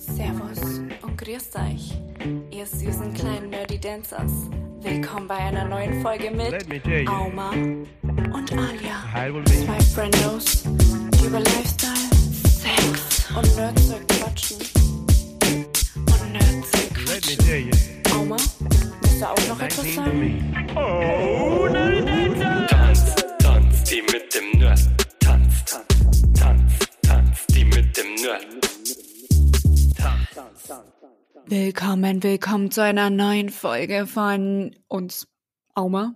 Servus und grüßt euch, ihr süßen kleinen Nerdy Dancers. Willkommen bei einer neuen Folge mit. Auma und Alia. Hi, will be. Zwei Friendos, die über Lifestyle, Sex und Nerdzeug quatschen. Und Nerdzeug quatschen. Auma, willst du auch noch etwas 19 to sagen? Oh, Nerdy Dancer. Tanz, tanz, die mit dem Willkommen, willkommen zu einer neuen Folge von uns, Auma.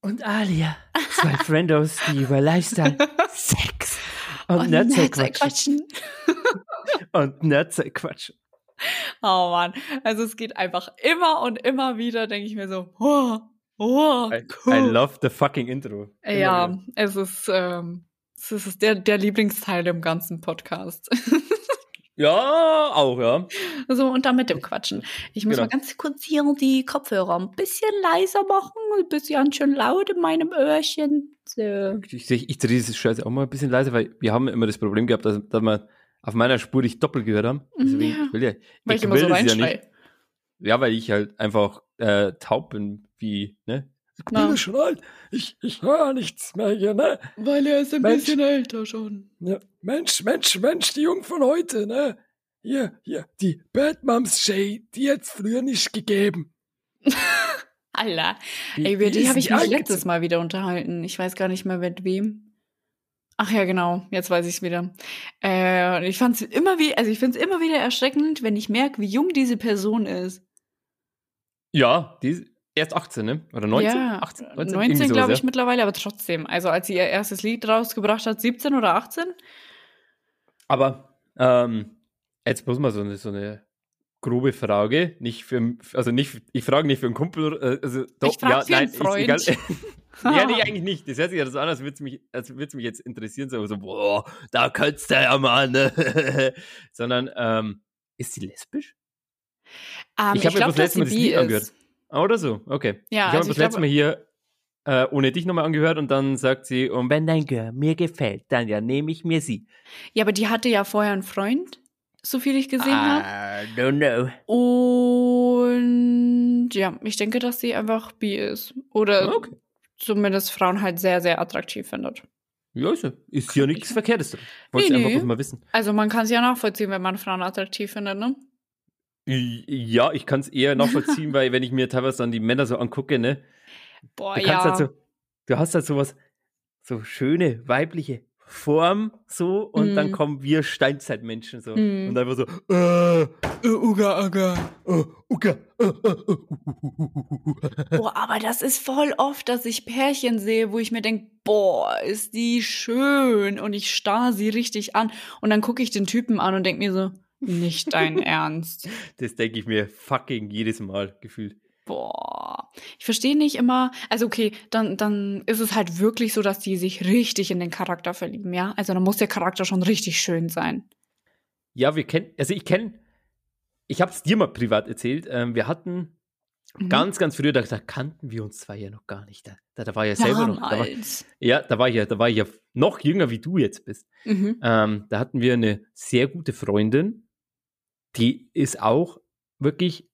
und Alia. Zwei Friendos, die über Lifestyle, Sex und, Und Nerdzeug quatschen. Und Nerdzeug quatschen. Oh Mann, also es geht einfach immer und immer wieder, denke ich mir so, oh, oh, I, cool. I love the fucking Intro. Ja, es ist, ähm, es ist der, der Lieblingsteil im ganzen Podcast. Ja, auch, ja. so, und dann mit dem Quatschen. Ich muss Genau. mal ganz kurz hier die Kopfhörer ein bisschen leiser machen, ein bisschen schön laut in meinem Öhrchen. So. Ich, ich, ich drehe diese Scheiße auch mal ein bisschen leiser, weil wir haben immer das Problem gehabt, dass, dass wir auf meiner Spur dich doppelt gehört haben. Deswegen, Ja. ich will ja, Weil ich, immer will so das ja nicht. Ja, weil ich halt einfach äh, taub bin, wie, ne? Ich ja schon alt. Ich, ich höre nichts mehr hier, ne? Weil er ist ein Mensch. bisschen älter schon. Ja, Mensch, Mensch, Mensch, die Jungen von heute, ne? Hier, hier, die Bad Moms Shay, die jetzt früher nicht gegeben. Alter. Wie- Ey, über die ist habe ich die mich letztes Mal wieder unterhalten. Ich weiß gar nicht mehr mit wem. Ach ja, genau. Jetzt weiß ich es wieder. Äh, ich fand es immer wie, also ich finde es immer wieder erschreckend, wenn ich merke, wie jung diese Person ist. Ja, die ist erst 18, ne? Oder 19? ja, 18, 19, irgendwie sowas, glaube ich ja. mittlerweile, aber trotzdem. Also als sie ihr erstes Lied rausgebracht hat, 17 oder 18? Aber, ähm, jetzt bloß mal so eine, so eine grobe Frage. Nicht für, also nicht, ich frage nicht für einen Kumpel, äh, also doch, Ich ja, für einen nein, Freund. ist egal. ja, nee, eigentlich nicht. Das hört sich ja so an, als würde es mich, als mich jetzt interessieren, so, so boah, da könntest du ja mal, ne? Sondern, ähm, ist sie lesbisch? Ähm, ich habe mir das letzte Mal das sie Lied angehört. Ah, Oder so, okay. Ja, ich habe also das letzte Mal hier äh, ohne dich nochmal angehört und dann sagt sie, und wenn dein Girl mir gefällt, dann ja nehme ich mir sie. Ja, aber die hatte ja vorher einen Freund, so viel ich gesehen habe. I don't know. Und ja, ich denke, dass sie einfach bi ist. Oder Okay. zumindest Frauen halt sehr, sehr attraktiv findet. Ja, ist ja, ist ja nichts Verkehrtes. Wollte Nee, ich einfach nee. bloß mal wissen. Also man kann es ja nachvollziehen, wenn man Frauen attraktiv findet, ne? Ja, ich kann es eher nachvollziehen, weil wenn ich mir teilweise dann die Männer so angucke, ne, Boah, du kannst ja. halt so, du hast halt sowas, so schöne weibliche Form so und Mm. dann kommen wir Steinzeitmenschen so Mm. und einfach so, äh, Äh, uga, uga. uh. Boah, aber das ist voll oft, dass ich Pärchen sehe, wo ich mir denke, boah, ist die schön und ich starr sie richtig an und dann gucke ich den Typen an und denke mir so, nicht dein Ernst. Das denke ich mir fucking jedes Mal gefühlt. Boah, ich verstehe nicht immer. Also okay, dann dann ist es halt wirklich so, dass die sich richtig in den Charakter verlieben, ja? Also dann muss der Charakter schon richtig schön sein. Ja, wir kennen, also ich kenne, ich habe es dir mal privat erzählt, ähm, wir hatten Mhm. ganz, ganz früher, da, da kannten wir uns zwei ja noch gar nicht. Da, da, da war ja selber noch, da war, Damals. ja, da war ich ja, da war ich ja noch jünger, wie du jetzt bist. Mhm. Ähm, da hatten wir eine sehr gute Freundin, die ist auch wirklich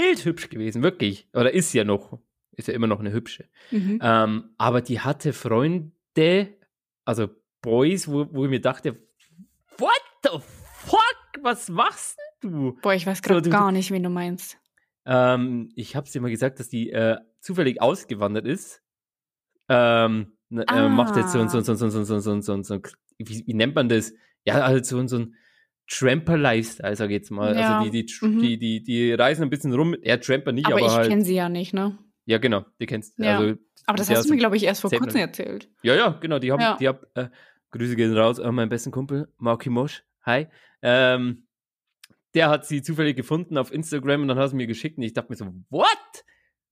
bildhübsch gewesen, wirklich. Oder ist ja noch, ist ja immer noch eine hübsche. Mhm. Ähm, aber die hatte Freunde, also Boys, wo, wo ich mir dachte, what the fuck, was machst du? Boah, ich weiß So, gerade du- gar nicht, wen du meinst. Ähm, ich habe dir mal gesagt, dass die äh, zufällig ausgewandert ist. Ähm, ne, äh, macht jetzt so ein, so, ein- so, ein- so, ein- so, ein- so, ein- so, ein- so, ein- wie, wie nennt man das? Ja, halt so, ein- so ein Tramper-Lifestyle, sag ich jetzt mal. Ja, Also die, die, mhm. die, die, die reisen ein bisschen rum. Er Tramper nicht, Aber, aber, ich halt. kenne sie ja nicht, ne? Ja, genau, die kennst Ja. Also, Aber das ja, hast du mir, glaube ich, erst vor kurzem Minuten. erzählt. Ja, ja, genau, die haben, Ja. die hab, äh, Grüße gehen raus an meinen besten Kumpel, Marky Mosch. Hi. Ähm, der hat sie zufällig gefunden auf Instagram und dann hat sie mir geschickt und ich dachte mir so, what?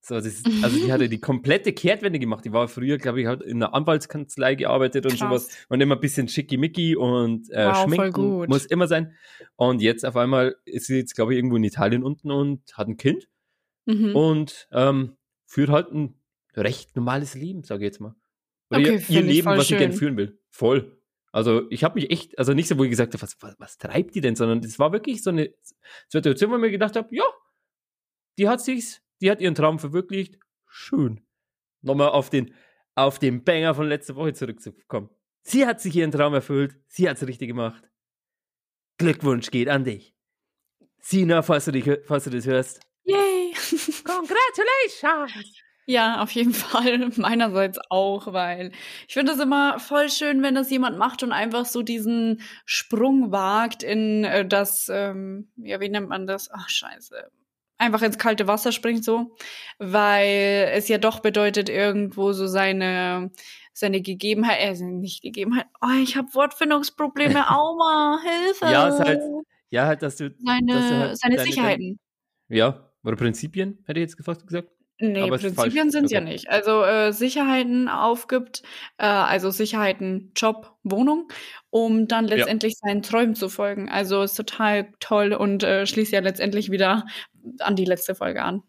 So, das also die hatte die komplette Kehrtwende gemacht. Die war früher, glaube ich, halt in einer Anwaltskanzlei gearbeitet und Krass. sowas und immer ein bisschen schickimicki und äh, Wow, schminken muss immer sein. Und jetzt auf einmal ist sie jetzt, glaube ich, irgendwo in Italien unten und hat ein Kind Mhm. und ähm, führt halt ein recht normales Leben, sage ich jetzt mal. Oder Okay, ihr, ihr ich Leben, was ich gern schön. führen will. Voll. Also ich habe mich echt, also nicht so, wo ich gesagt habe, was, was, was treibt die denn, sondern es war wirklich so eine Situation, wo ich mir gedacht habe, ja, die hat sich's, die hat ihren Traum verwirklicht. Schön. Nochmal auf den, auf den Banger von letzter Woche zurückzukommen. Sie hat sich ihren Traum erfüllt, sie hat's richtig gemacht. Glückwunsch geht an dich. Sina, falls du, dich, falls du das hörst. Yay! Congratulations! Ja, auf jeden Fall. Meinerseits auch, weil ich finde es immer voll schön, wenn das jemand macht und einfach so diesen Sprung wagt in äh, das, ähm, ja, wie nennt man das? Ach, scheiße. Einfach ins kalte Wasser springt so, weil es ja doch bedeutet, irgendwo so seine, seine Gegebenheit, äh, nicht Gegebenheit, oh, ich habe Wortfindungsprobleme, Auma, Hilfe. Ja, ist halt, ja, halt, dass du. seine, dass du halt seine deine- Sicherheiten. Ja, oder Prinzipien, hätte ich jetzt gefasst gesagt. Nee, Aber Prinzipien sind es ja nicht. Also äh, Sicherheiten aufgibt, äh, also Sicherheiten, Job, Wohnung, um dann Ja. letztendlich seinen Träumen zu folgen. Also ist total toll und äh, schließt ja letztendlich wieder an die letzte Folge an.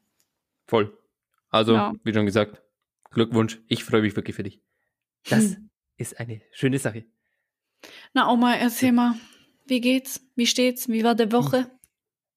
Voll. Also, Ja. wie schon gesagt, Glückwunsch. Ich freue mich wirklich für dich. Das Hm. ist eine schöne Sache. Na, Oma, erzähl mal, wie geht's? Wie steht's? Wie war die Woche?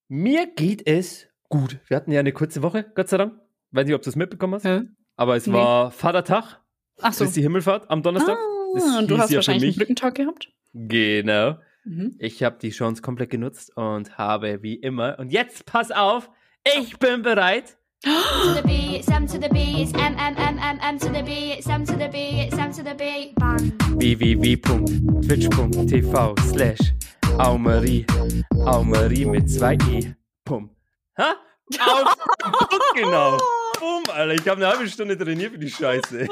Mir geht es gut. Wir hatten ja eine kurze Woche, Gott sei Dank. Weiß nicht, ob du es mitbekommen hast. Hä? Aber es Nee. war Vatertag, Ach so. Christi Himmelfahrt am Donnerstag. Das Ah, und du hast ja wahrscheinlich einen Brückentag gehabt? Genau. Mhm. Ich habe die Chance komplett genutzt und habe wie immer, und jetzt pass auf, ich bin bereit. to the B, it's M to the B, it's M M M M M to the B, it's M to the B, it's M to the B. Bang. www.twitch.tv slash Aumarie. Aumarie mit zwei i. Pum. Ha? Auf genau. Pum, Alter. Ich habe eine halbe Stunde trainiert für die Scheiße.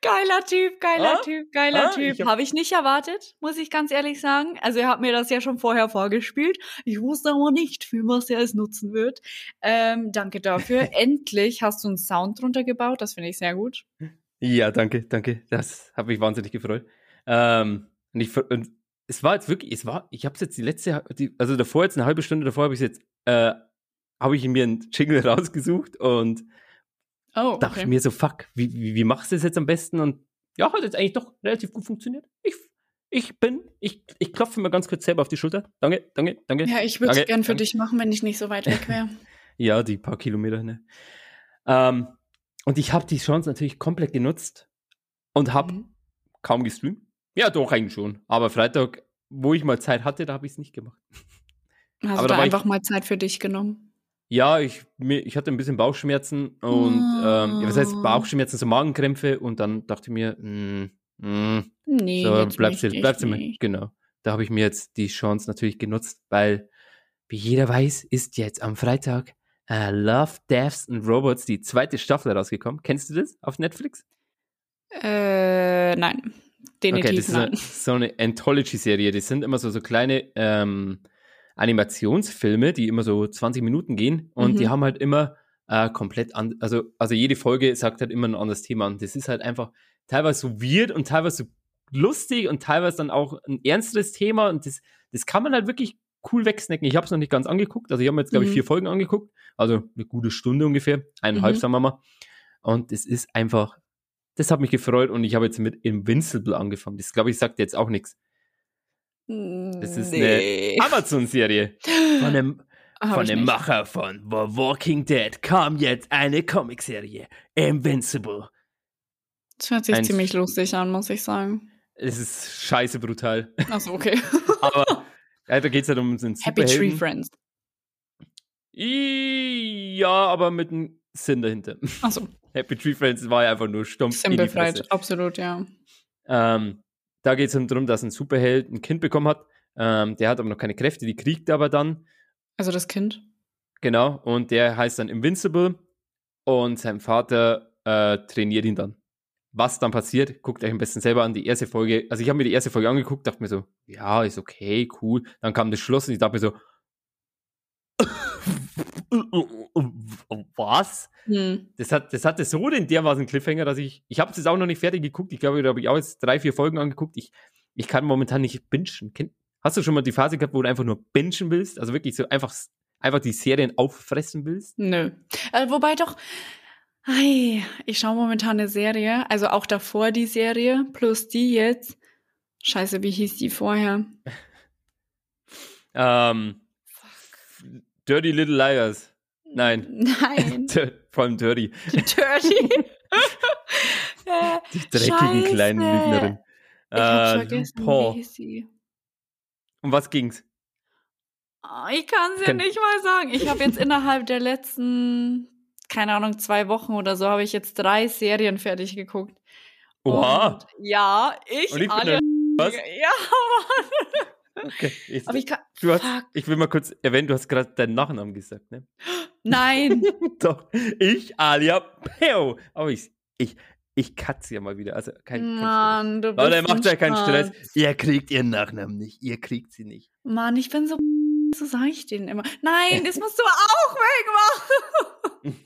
Geiler Typ, geiler Ah? Typ, geiler Ah, Typ. ich hab- Habe ich nicht erwartet, muss ich ganz ehrlich sagen. Also er hat mir das ja schon vorher vorgespielt. Ich wusste aber nicht, für was er es nutzen wird. Ähm, danke dafür. Endlich hast du einen Sound drunter gebaut. Das finde ich sehr gut. Ja, danke, danke. Das hat mich wahnsinnig gefreut. Ähm, und ich, und es war jetzt wirklich, es war, ich habe es jetzt die letzte, die, also davor jetzt eine halbe Stunde davor habe ich jetzt, äh, habe ich mir einen Jingle rausgesucht und Oh, dachte mir so, fuck, wie, wie, wie machst du das jetzt am besten? Und ja, hat jetzt eigentlich doch relativ gut funktioniert. Ich, ich bin, ich, ich klopfe mir ganz kurz selber auf die Schulter. Danke, danke, danke. Ja, ich würde es gern für danke. dich machen, wenn ich nicht so weit weg wäre. Ja, die paar Kilometer, ne? Ähm, und ich habe die Chance natürlich komplett genutzt und habe Mhm. kaum gestreamt. Ja, doch, eigentlich schon. Aber Freitag, wo ich mal Zeit hatte, da habe ich es nicht gemacht. Hast Aber du da war ich- einfach mal Zeit für dich genommen? Ja, ich, ich hatte ein bisschen Bauchschmerzen und, ähm, ja, was heißt Oh. Bauchschmerzen, so Magenkrämpfe und dann dachte ich mir, mh, mh, Nee, so, bleibst du, bleibst du. Genau. Da habe ich mir jetzt die Chance natürlich genutzt, weil, wie jeder weiß, ist jetzt am Freitag äh, Love, Deaths and Robots die zweite Staffel rausgekommen. Kennst du das auf Netflix? Äh, nein. Definitiv okay, das ist nein. eine, so eine Anthology-Serie. Das sind immer so, so kleine ähm, Animationsfilme, die immer so 20 Minuten gehen und Mhm. die haben halt immer äh, komplett an, also, also jede Folge sagt halt immer ein anderes Thema und das ist halt einfach teilweise so weird und teilweise so lustig und teilweise dann auch ein ernsteres Thema und das, das kann man halt wirklich cool wegsnacken. Ich habe es noch nicht ganz angeguckt, also ich habe mir jetzt, glaube ich, Mhm. vier Folgen angeguckt, also eine gute Stunde ungefähr, eineinhalb, Mhm. sagen wir mal. Und es ist einfach, das hat mich gefreut und ich habe jetzt mit Invincible angefangen. Das, glaube ich, sagt jetzt auch nichts. Das ist nee. eine Amazon-Serie von dem, Hab von dem nicht. Macher von The Walking Dead kam jetzt eine Comicserie. Invincible. Das hört sich Ein- ziemlich lustig an, muss ich sagen. Es ist scheiße brutal. Achso, okay. Aber ja, da geht es halt um einen Happy Tree. Friends. Ja, aber mit einem Sinn dahinter. Achso, Happy Tree Friends war ja einfach nur stumpf Fresse. Sinnbefreit. Absolut, ja. Ähm, da geht es darum, dass ein Superheld ein Kind bekommen hat. Ähm, der hat aber noch keine Kräfte, die kriegt er aber dann. Also das Kind. Genau. Und der heißt dann Invincible. Und sein Vater äh, trainiert ihn dann. Was dann passiert, guckt euch am besten selber an. Die erste Folge, also ich habe mir die erste Folge angeguckt, dachte mir so, ja, ist okay, cool. Dann kam das Schluss und ich dachte mir so, was? Hm. Das, hat, das hatte so den dermaßen Cliffhanger, dass ich, ich habe es jetzt auch noch nicht fertig geguckt. Ich glaube, da habe ich auch jetzt drei, vier Folgen angeguckt. Ich, ich kann momentan nicht bingen. Hast du schon mal die Phase gehabt, wo du einfach nur bingen willst? Also wirklich so einfach, einfach die Serien auffressen willst? Nö. Äh, wobei doch, ei, ich schaue momentan eine Serie, also auch davor die Serie, plus die jetzt. Scheiße, wie hieß die vorher? Ähm, Dirty Little Liars. Nein. Nein. Vor allem Dirty. Dirty. Äh, Die dreckige Scheiße. kleinen Lügnerin. Ich Äh, vergessen, Paul. wie hieß sie? Um was ging's? Ah, Ich kann es ja nicht mal sagen. Ich habe jetzt innerhalb der letzten, keine Ahnung, zwei Wochen oder so, habe ich jetzt drei Serien fertig geguckt. Oha. Und, ja, ich, Und ich bin Alia, Was? Ja, Mann. Okay. Ich, Aber ich kann. du hast, Fuck. ich will mal kurz erwähnen, du hast gerade deinen Nachnamen gesagt, ne? Nein. Doch. Ich, Alia Peo. Aber ich, ich, ich katze ja mal wieder. Also kein, kein Mann, du Stress. bist Leute, macht euch keinen Stress. Ihr kriegt ihren Nachnamen nicht. Ihr kriegt sie nicht. Mann, ich bin so. So sage ich denen immer. Nein, das musst du auch wegmachen.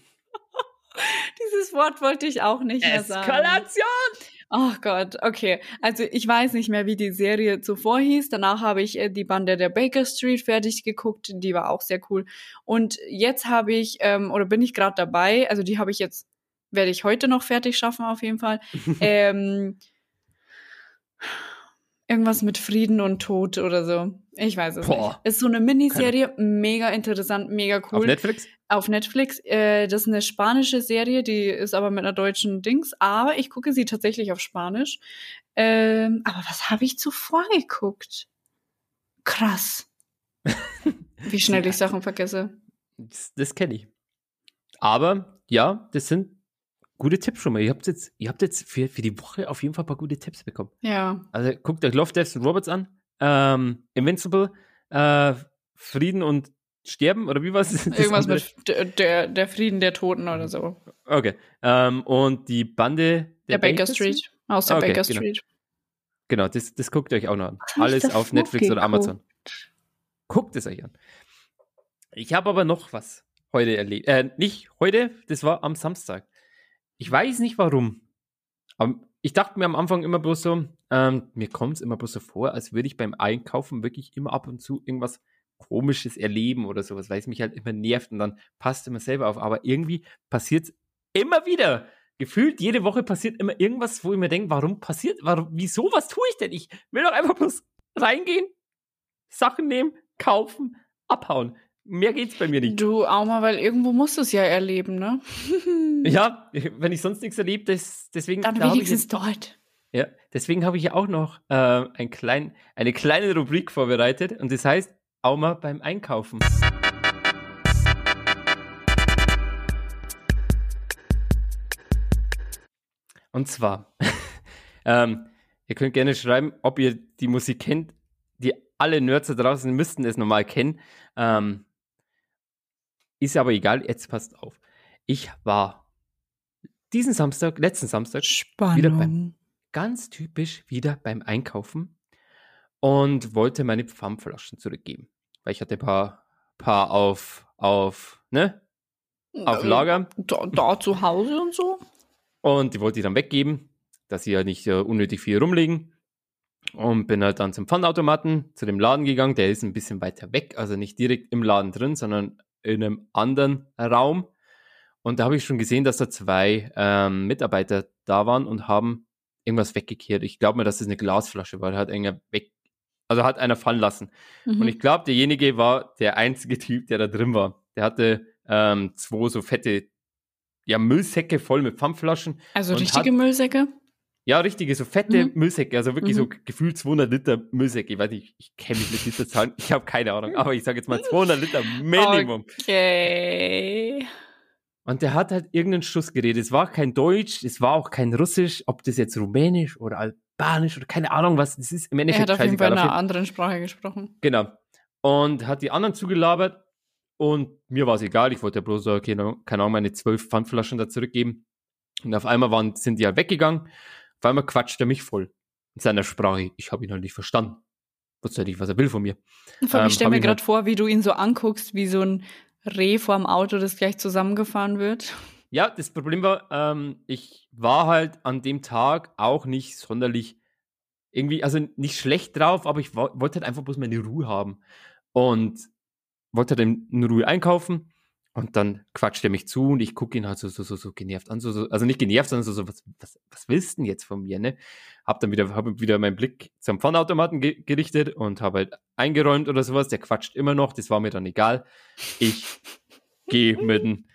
Dieses Wort wollte ich auch nicht mehr sagen. Eskalation! Oh Gott, okay. Also ich weiß nicht mehr, wie die Serie zuvor hieß. Danach habe ich äh, die Bande der Baker Street fertig geguckt. Die war auch sehr cool. Und jetzt habe ich, ähm, oder bin ich gerade dabei, also die habe ich jetzt, werde ich heute noch fertig schaffen auf jeden Fall. ähm, irgendwas mit Frieden und Tod oder so. Ich weiß es Boah. nicht. Ist so eine Miniserie, mega interessant, mega cool Auf Netflix? Auf Netflix. Äh, das ist eine spanische Serie, die ist aber mit einer deutschen Dings. Aber ich gucke sie tatsächlich auf Spanisch. Ähm, aber was habe ich zuvor geguckt? Krass. Wie schnell ich Sachen vergesse. Das, das kenne ich. Aber ja, das sind gute Tipps schon mal. Ihr habt jetzt, ihr habt jetzt für, für die Woche auf jeden Fall ein paar gute Tipps bekommen. Ja. Also guckt euch Love, Deaths und Robots an. Ähm, Invincible, äh, Frieden und Sterben, oder wie war es? Irgendwas andere? mit der, der, der Frieden der Toten oder so. Okay. Ähm, und die Bande Der, Baker Street. Aus der Okay, Baker genau. Street. Genau, das, das guckt ihr euch auch noch an. Alles auf Netflix oder? Amazon. Guckt es euch an. Ich habe aber noch was heute erlebt. Äh, nicht heute, das war am Samstag. Ich weiß nicht warum. Aber ich dachte mir am Anfang immer bloß so, ähm, mir kommt es immer bloß so vor, als würde ich beim Einkaufen wirklich immer ab und zu irgendwas Komisches erleben oder sowas, weil es mich halt immer nervt und dann passt immer selber auf. Aber irgendwie passiert es immer wieder. Gefühlt jede Woche passiert immer irgendwas, wo ich mir denke, warum passiert, warum, wieso, was tue ich denn? Ich will doch einfach bloß reingehen, Sachen nehmen, kaufen, abhauen. Mehr geht's bei mir nicht. Du auch mal, weil irgendwo musst du es ja erleben, ne? Ja, wenn ich sonst nichts erlebt, das, deswegen. Dann da wenigstens jetzt- dort. Ja, deswegen habe ich ja auch noch äh, ein klein, eine kleine Rubrik vorbereitet und das heißt Auma beim Einkaufen. Und zwar, ähm, ihr könnt gerne schreiben, ob ihr die Musik kennt. Die alle Nerds da draußen müssten es normal kennen. Ähm, ist aber egal, jetzt passt auf. Ich war diesen Samstag, letzten Samstag, Wieder beim- Spannung. ganz typisch wieder beim Einkaufen und wollte meine Pfandflaschen zurückgeben. Weil ich hatte ein paar, paar auf, auf, ne, auf Äh, Lager Da, da zu Hause und so? und die wollte ich dann weggeben, dass sie ja nicht äh, unnötig viel rumliegen. Und bin halt dann zum Pfandautomaten, zu dem Laden gegangen. Der ist ein bisschen weiter weg, also nicht direkt im Laden drin, sondern in einem anderen Raum. Und da habe ich schon gesehen, dass da zwei ähm, Mitarbeiter da waren und haben irgendwas weggekehrt. Ich glaube mir, dass das eine Glasflasche war. Da hat einer weg, also hat einer fallen lassen. Mhm. Und ich glaube, derjenige war der einzige Typ, der da drin war. Der hatte ähm, zwei so fette ja, Müllsäcke voll mit Pfandflaschen. also richtige hat- Müllsäcke? Ja, richtige, so fette Mhm. Müllsäcke, also wirklich so Mhm. gefühlt 200 Liter Müllsäcke. Ich weiß nicht, ich kenne mich mit Literzahlen, ich habe keine Ahnung, aber ich sage jetzt mal 200 Liter Minimum. Okay. Und der hat halt irgendeinen Schuss geredet. Es war kein Deutsch, es war auch kein Russisch, ob das jetzt Rumänisch oder Albanisch oder keine Ahnung was, das ist im Er Endeffekt hat auf jeden Fall in einer anderen Sprache gesprochen. Genau. Und hat die anderen zugelabert und mir war es egal. Ich wollte ja bloß, okay, keine Ahnung, meine zwölf Pfandflaschen da zurückgeben. Und auf einmal waren, sind die halt weggegangen. Auf einmal quatscht er mich voll. In seiner Sprache. Ich habe ihn halt nicht verstanden. Wusste ja nicht, was er will von mir. Vor allem, Ähm, ich stelle mir gerade halt- vor, wie du ihn so anguckst, wie so ein Reh vorm Auto, das gleich zusammengefahren wird. Ja, das Problem war, ähm, ich war halt an dem Tag auch nicht sonderlich irgendwie, also nicht schlecht drauf, aber ich wo- wollte halt einfach bloß meine Ruhe haben. Und wollte halt in Ruhe einkaufen Und dann quatscht er mich zu und ich gucke ihn halt so, so, so, so genervt an. So, so, also nicht genervt, sondern so, so was, was, was willst du denn jetzt von mir, ne? Hab dann wieder, hab wieder meinen Blick zum Pfandautomaten ge gerichtet und habe halt eingeräumt oder sowas. Der quatscht immer noch, das war mir dann egal. Ich gehe mit dem,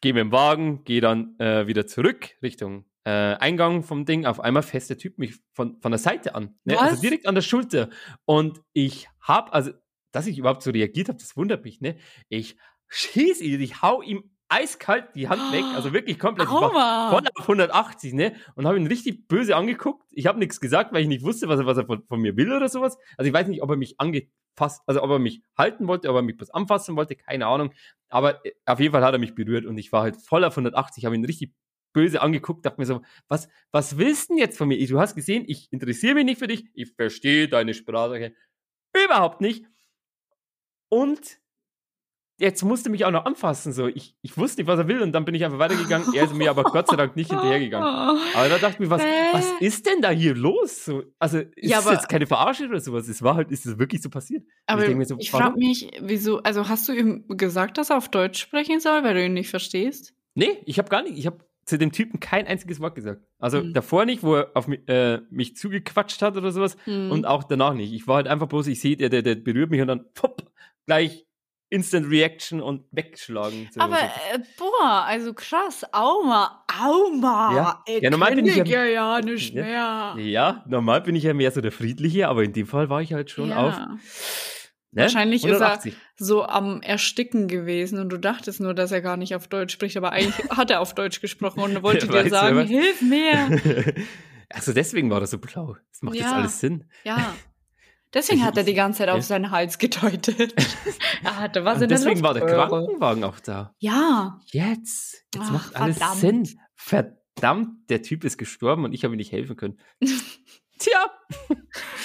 geh mit dem Wagen, gehe dann äh, wieder zurück Richtung äh, Eingang vom Ding. Auf einmal fässt der Typ mich von, von der Seite an. Ne? Also direkt an der Schulter. Und ich hab, also, dass ich überhaupt so reagiert habe, das wundert mich, ne? Ich schieß ihn, ich hau ihm eiskalt die Hand weg, also wirklich komplett. Ich war voll auf 180, ne? Und habe ihn richtig böse angeguckt. Ich habe nichts gesagt, weil ich nicht wusste, was er, was er von, von mir will oder sowas. Also ich weiß nicht, ob er mich angefasst, also ob er mich halten wollte, ob er mich was anfassen wollte, keine Ahnung. Aber äh, auf jeden Fall hat er mich berührt und ich war halt voll auf 180, habe ihn richtig böse angeguckt, dachte mir so, was, was willst du denn jetzt von mir? Du hast gesehen, ich interessiere mich nicht für dich, ich verstehe deine Sprache überhaupt nicht. Und jetzt musste mich auch noch anfassen, so. Ich, ich wusste nicht, was er will und dann bin ich einfach weitergegangen. Er ist mir aber Gott sei Dank nicht hinterhergegangen. Aber da dachte ich mir, was, was ist denn da hier los? So, also, ist Ja, aber- jetzt keine Verarsche oder sowas? Es war halt, ist es wirklich so passiert? Aber ich ich, so, frage warum? mich, wieso, also hast du ihm gesagt, dass er auf Deutsch sprechen soll, weil du ihn nicht verstehst? Nee, ich habe gar nicht, ich habe zu dem Typen kein einziges Wort gesagt. Also Hm. davor nicht, wo er auf mich, äh, mich zugequatscht hat oder sowas Hm. und auch danach nicht. Ich war halt einfach bloß, ich sehe, der, der, der berührt mich und dann pop, gleich Instant Reaction und wegschlagen. So, Aber, äh, boah, also krass, Auma, Auma. Ja. Äh, Ja, normal bin ich kenn ja- ja, nicht Ja. mehr. Ja, normal bin ich ja mehr so der Friedliche, aber in dem Fall war ich halt schon Ja. auf. Ne? Wahrscheinlich ist er- 180. So am Ersticken gewesen und du dachtest nur, dass er gar nicht auf Deutsch spricht, aber eigentlich hat er auf Deutsch gesprochen und wollte dir sagen, hilf mir. also deswegen war das so blau. Das macht jetzt Ja. alles Sinn. Ja. Deswegen hat er die ganze Zeit auf seinen Hals gedeutet. er hatte was in der deswegen war der. Krankenwagen auch da. Ja. Jetzt. Jetzt Ach, macht alles verdammt. Sinn. Verdammt, der Typ ist gestorben und ich habe ihm nicht helfen können. Tja.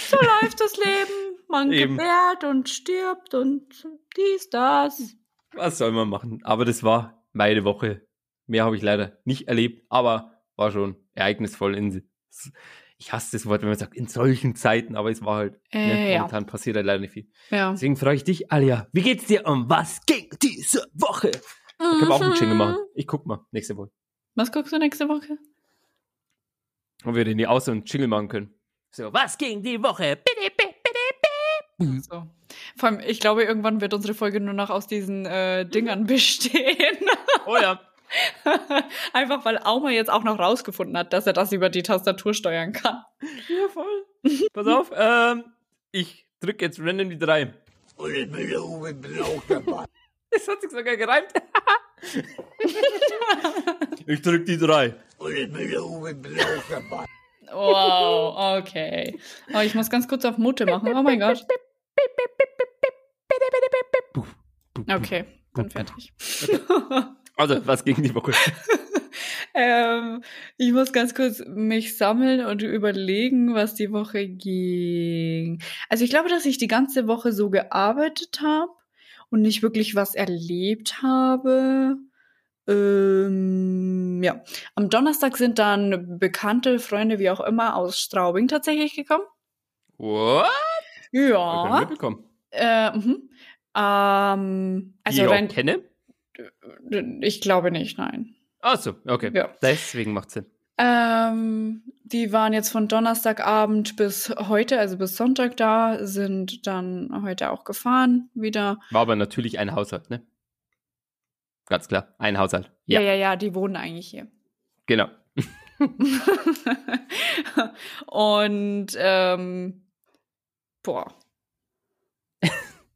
So läuft das Leben. Man Eben. gebärt und stirbt und dies, das. Was soll man machen? Aber das war meine Woche. Mehr habe ich leider nicht erlebt, aber war schon ereignisvoll. In, ich hasse das Wort, wenn man sagt, in solchen Zeiten, aber es war halt, Äh, ne, ja. momentan passiert halt leider nicht viel. Ja. Deswegen frage ich dich, Alia, wie geht's dir und was ging diese Woche? Da können wir auch einen Jingle machen. Ich guck mal, nächste Woche. Was guckst du nächste Woche? Ob wir den hier aus und Jingle machen können. So, was ging die Woche? Bitte, bitte, bitte. So. Vor allem, ich glaube, irgendwann wird unsere Folge nur noch aus diesen äh, Dingern bestehen. Oh ja. Einfach weil Auma jetzt auch noch rausgefunden hat, dass er das über die Tastatur steuern kann. Ja, voll. Pass auf, ähm, ich drücke jetzt random die drei. Das hat sich sogar gereimt. ich drück die drei. Wow, okay. Oh, ich muss ganz kurz auf Mutte machen. Oh mein Gott. Okay, bin fertig. Also, was ging die Woche? ähm, ich muss ganz kurz mich sammeln und überlegen, was die Woche ging. Also ich glaube, dass ich die ganze Woche so gearbeitet habe und nicht wirklich was erlebt habe. Ähm, ja, am Donnerstag sind dann bekannte Freunde, wie auch immer, aus Straubing tatsächlich gekommen. What? Ich Ja. nicht mitbekommen. Äh, mhm. ähm, Die also ich auch kenne? Ich glaube nicht, nein. Ach so, okay. Ja. Deswegen macht Sinn. Ähm, die waren jetzt von Donnerstagabend bis heute, also bis Sonntag da, sind dann heute auch gefahren wieder. War aber natürlich ein Haushalt, ne? Ganz klar, ein Haushalt. Ja, Ja, ja, ja, die wohnen eigentlich hier. genau. Und ähm, boah,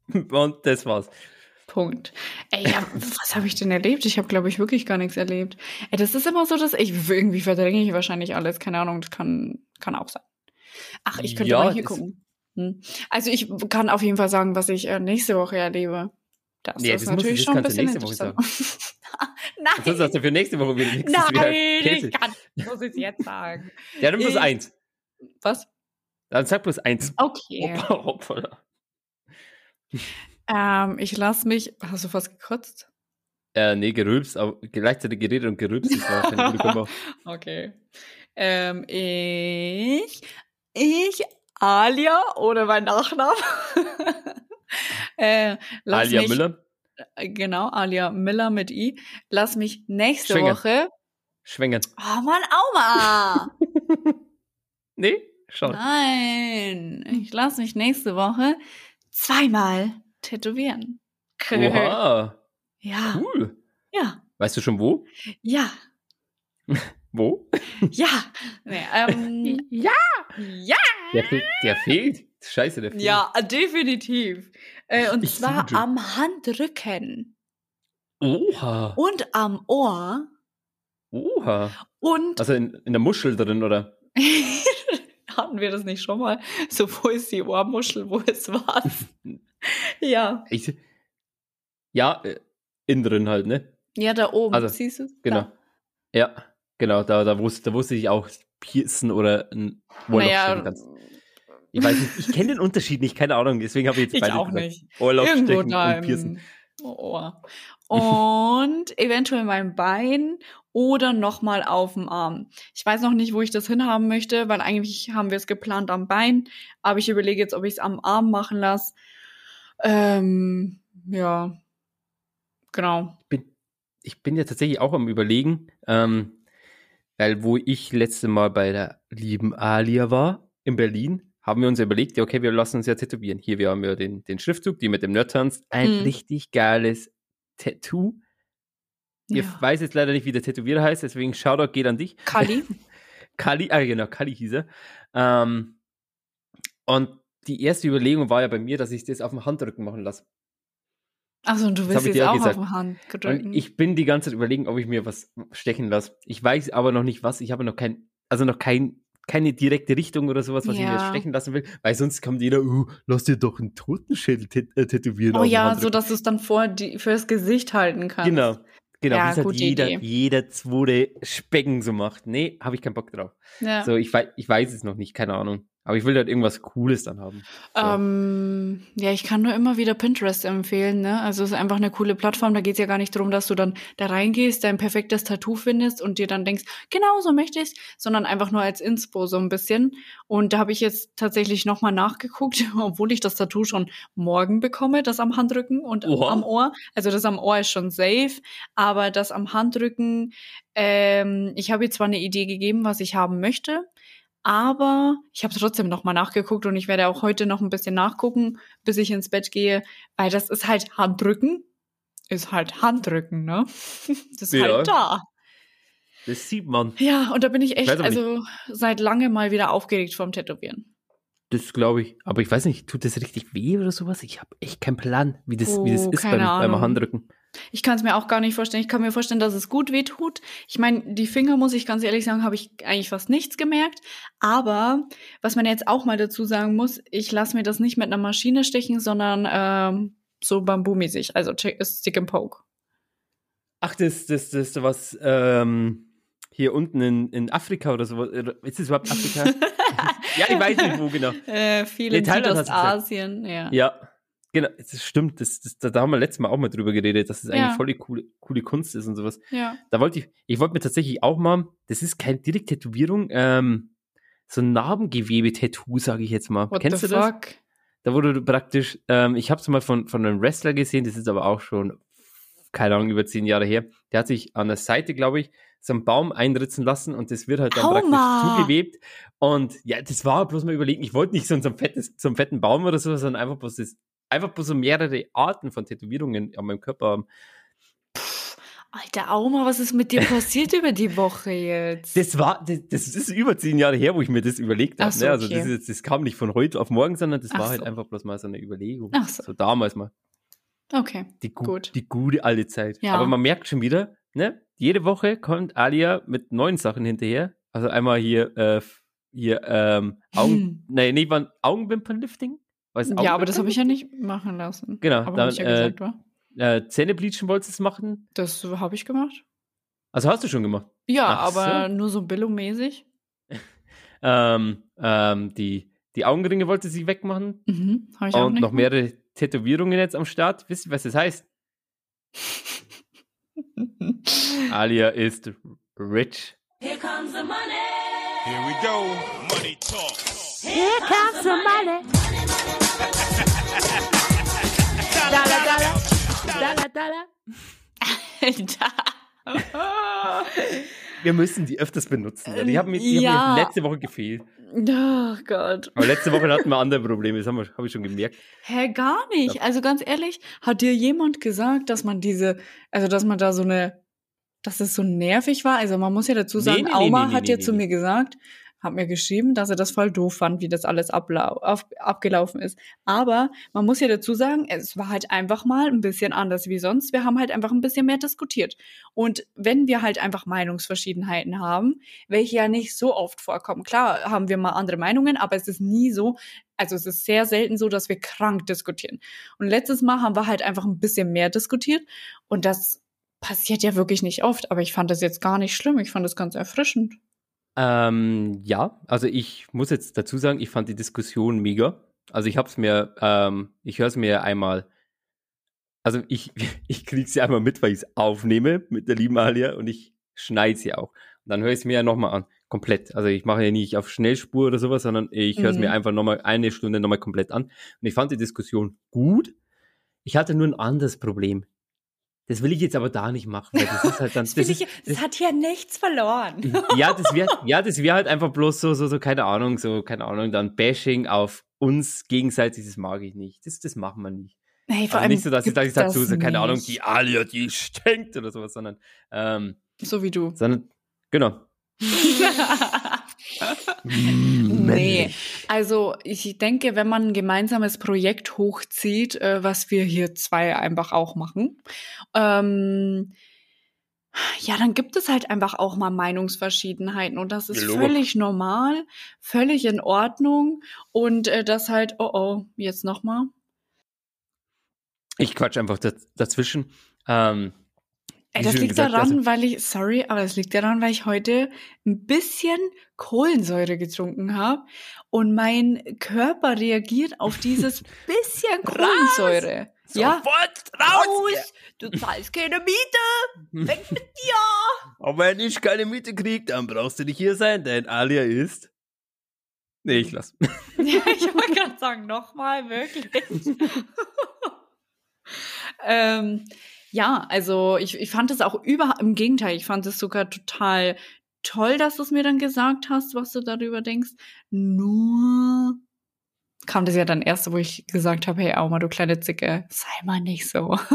Und das war's. Punkt. Ey, ja, was habe ich denn erlebt? Ich habe, glaube ich, wirklich gar nichts erlebt. Ey, das ist immer so, dass ich irgendwie verdränge ich wahrscheinlich alles. Keine Ahnung, das kann, kann auch sein. Ach, ich könnte Ja, mal hier gucken. Hm. Also ich kann auf jeden Fall sagen, was ich äh, nächste Woche erlebe. Das Nee, ist das musst natürlich das schon ein bisschen nächste Woche interessant. Das Nein, hast du für nächste Woche wieder nichts. nein, Käse. ich kann, muss es jetzt sagen. Ja, dann plus Ich- eins. Was? Dann sag plus eins. Okay. Hoppa, hoppala. Ähm, ich lass mich. Hast du fast gekotzt? Äh, nee, gerülpst, aber gleichzeitig geredet und gerülpst. Das war keine gute Kombo. Okay. Ähm, ich, ich, Alia, oder mein Nachname. äh, lass Alia mich, Müller. äh, genau, Alia Miller mit I. Lass mich nächste Schwängern. Woche. Schwängern. Oh Mann, Auma! Nee? Schon. Nein, ich lass mich nächste Woche zweimal tätowieren. Oha. Ja, Cool. ja, Weißt du schon wo? ja, Wo? ja. Nee, ähm, Ja. ja, Der, fe der fehlt. Scheiße, der fehlt. ja, definitiv. Äh, und Ich zwar suche. am Handrücken Oha. und am Ohr Oha. und Also in, in der Muschel drin, oder? Hatten wir das nicht schon mal? So, wo ist die Ohrmuschel, wo ist was? ja. Ich, ja, äh, innen drin halt, ne? Ja, da oben, Also, siehst du? Genau. Da. Ja, genau. Da, da, wusste, da wusste ich auch Piercen oder ein Ohrloch stecken Naja, kannst. Ich weiß nicht, ich kenne den Unterschied nicht, keine Ahnung. Deswegen habe ich jetzt ich beide auch gesagt. nicht. Ohrloch Irgendwo stecken und Piercen. Ohr. Und eventuell mein Bein oder nochmal auf dem Arm. Ich weiß noch nicht, wo ich das hinhaben möchte, weil eigentlich haben wir es geplant am Bein, aber ich überlege jetzt, ob ich es am Arm machen lasse. Ähm, ja, genau. bin, ich bin ja tatsächlich auch am überlegen, ähm, weil wo ich letzte Mal bei der lieben Alia war, in Berlin, haben wir uns überlegt, ja, okay, wir lassen uns ja tätowieren. Hier, wir haben ja den, den Schriftzug, die mit dem Nerd tanzt, ein Mhm. richtig geiles Tattoo. Ich Ja. weiß jetzt leider nicht, wie der Tätowierer heißt, deswegen Shoutout geht an dich. Kali. Kali, ah genau, Kali hieß er. Ähm, und die erste Überlegung war ja bei mir, dass ich das auf dem Handrücken machen lasse. Achso, und du willst ich jetzt auch gesagt. auf die Hand drücken. Und ich bin die ganze Zeit überlegen, ob ich mir was stechen lasse. Ich weiß aber noch nicht was. Ich habe noch kein, also noch kein, keine direkte Richtung oder sowas, was ich mir Ja. stechen lassen will. Weil sonst kommt jeder, uh, lass dir doch einen Totenschädel tät äh, tätowieren. oh dem ja, Handrücken. so dass du es dann vor die, fürs Gesicht halten kannst. Genau. Genau, Ja, wie es halt jeder, Idee. jeder zweite Specken so macht. Nee, habe ich keinen Bock drauf. Ja. So, ich ich weiß es noch nicht, keine Ahnung. Aber ich will halt irgendwas Cooles dann haben. So. Ähm, ja, ich kann nur immer wieder Pinterest empfehlen, ne? Also es ist einfach eine coole Plattform. Da geht es ja gar nicht darum, dass du dann da reingehst, dein perfektes Tattoo findest und dir dann denkst, genau so möchte ich sondern einfach nur als Inspo so ein bisschen. Und da habe ich jetzt tatsächlich nochmal nachgeguckt, obwohl ich das Tattoo schon morgen bekomme, das am Handrücken und Oha. am Ohr. Also das am Ohr ist schon safe, aber das am Handrücken, ähm, ich habe ihr zwar eine Idee gegeben, was ich haben möchte, aber ich habe trotzdem noch mal nachgeguckt und ich werde auch heute noch ein bisschen nachgucken, bis ich ins Bett gehe, weil das ist halt Handrücken, ist halt Handrücken, ne? Das ist Ja. halt da. Das sieht man. Ja, und da bin ich echt, aber also seit lange mal wieder aufgeregt vom Tätowieren. Das glaube ich. Aber ich weiß nicht, tut das richtig weh oder sowas? Ich habe echt keinen Plan, wie das, wie das Oh, ist beim, beim. Handrücken. Ich kann es mir auch gar nicht vorstellen. Ich kann mir vorstellen, dass es gut wehtut. Ich meine, die Finger, muss ich ganz ehrlich sagen, habe ich eigentlich fast nichts gemerkt. Aber was man jetzt auch mal dazu sagen muss, ich lasse mir das nicht mit einer Maschine stechen, sondern ähm, so bambumäßig. Also Stick and Poke. Ach, das, das, das, was ähm, hier unten in, in Afrika oder so. Ist das überhaupt Afrika? ja, ich weiß nicht wo genau. Äh, viel in. Südostasien, ja. Ja, genau, das stimmt. Das, das, da, haben wir letztes Mal auch mal drüber geredet, dass es eigentlich Ja. voll die coole, coole Kunst ist und sowas. ja. Da wollte ich, ich wollte mir tatsächlich auch mal, das ist keine direkte Tätowierung, ähm, so ein Narbengewebe-Tattoo, sage ich jetzt mal. What Kennst du das? fuck? Da wurde praktisch, ähm, ich habe es mal von, von einem Wrestler gesehen, das ist aber auch schon, keine Ahnung, über zehn Jahre her. Der hat sich an der Seite, glaube ich, so einen Baum einritzen lassen und das wird halt dann Auma. praktisch zugewebt. Und ja, das war bloß mal überlegen, ich wollte nicht so, so, ein fettes, so einen fetten Baum oder so, sondern einfach bloß das, einfach bloß so mehrere Arten von Tätowierungen an meinem Körper haben. Alter Auma, was ist mit dir passiert über die Woche jetzt? Das war, das, das ist über zehn Jahre her, wo ich mir das überlegt habe. Ach so, ne? Also okay. das, ist, das kam nicht von heute auf morgen, sondern das Ach war halt so. einfach bloß mal so eine Überlegung. Ach so. so damals mal. Okay. Die, gu Gut. die gute alte Zeit. Ja. Aber man merkt schon wieder, ne? Jede Woche kommt Alia mit neuen Sachen hinterher. Also einmal hier, äh, hier, ähm, Augen, Hm. nee, nee, waren Augenwimpernlifting? Was, Ja, aber das habe ich ja nicht machen lassen. Genau, Aber dann, ich ja äh, gesagt, wa? Äh, Zähnebleachen wolltest du es machen? Das habe ich gemacht. Also hast du schon gemacht. Ja, Ach so. aber nur so Billo-mäßig. Ähm, ähm, die, die Augenringe wollte sie wegmachen. Mhm, ich auch Und nicht noch mehrere Tätowierungen jetzt am Start. Wisst ihr, was das heißt? Alia ist rich. Here we go. Money talk. Alter. Wir müssen die öfters benutzen. Die haben mir, die Ja. haben mir letzte Woche gefehlt. Oh Gott. Aber letzte Woche hatten wir andere Probleme, das habe hab ich schon gemerkt. Hä, gar nicht. Also ganz ehrlich, hat dir jemand gesagt, dass man diese, also dass man da so eine, dass es so nervig war? Also man muss ja dazu sagen, Nee, nee, Auma nee, hat ja zu mir gesagt, hat mir geschrieben, dass er das voll doof fand, wie das alles auf, abgelaufen ist. Aber man muss ja dazu sagen, es war halt einfach mal ein bisschen anders wie sonst. Wir haben halt einfach ein bisschen mehr diskutiert. Und wenn wir halt einfach Meinungsverschiedenheiten haben, welche ja nicht so oft vorkommen, klar haben wir mal andere Meinungen, aber es ist nie so, also es ist sehr selten so, dass wir krank diskutieren. Und letztes Mal haben wir halt einfach ein bisschen mehr diskutiert und das passiert ja wirklich nicht oft, aber ich fand das jetzt gar nicht schlimm. Ich fand das ganz erfrischend. Ähm, ja, also ich muss jetzt dazu sagen, ich fand die Diskussion mega. Also ich habe es mir, ähm, ich höre es mir einmal, also ich, ich kriege sie einmal mit, weil ich es aufnehme mit der lieben Alia und ich schneide sie auch. Und dann höre ich es mir ja nochmal an, komplett. Also ich mache ja nicht auf Schnellspur oder sowas, sondern ich höre es Mhm. mir einfach nochmal eine Stunde nochmal komplett an. Und ich fand die Diskussion gut. Ich hatte nur ein anderes Problem. Das will ich jetzt aber da nicht machen, das ist halt dann, Das, ist, ich, das hat ja nichts verloren. ja, das wäre ja, das wäre halt einfach bloß so, so, so, keine Ahnung, so, keine Ahnung, dann Bashing auf uns gegenseitig, das mag ich nicht. Das, das machen wir nicht. Hey, Also nicht so, dass ich, dass ich dazu das so, keine Ahnung, die Alia, die stinkt oder sowas, sondern, ähm, So wie du. sondern, genau. Nee, also ich denke, wenn man ein gemeinsames Projekt hochzieht, äh, was wir hier zwei einfach auch machen, ähm, ja, dann gibt es halt einfach auch mal Meinungsverschiedenheiten und das ist Logo. völlig normal, völlig in Ordnung und äh, das halt, oh oh, jetzt nochmal. Ich quatsch einfach daz dazwischen. Ähm, Ey, das liegt gesagt, daran, also- weil ich, sorry, aber das liegt daran, weil ich heute ein bisschen Kohlensäure getrunken habe und mein Körper reagiert auf dieses bisschen Kohlensäure. Ja, Sofort raus! Du zahlst keine Miete! Weg mit dir! Aber wenn ich keine Miete krieg, dann brauchst du nicht hier sein, denn Alia ist. Nee, ich lass. Ja, ich wollte gerade sagen, nochmal, wirklich. ähm, ja, also ich, ich fand es auch überhaupt, im Gegenteil, ich fand es sogar total toll, dass du es mir dann gesagt hast, was du darüber denkst. Nur kam das ja dann erst, wo ich gesagt habe, hey Auma, du kleine Zicke, sei mal nicht so.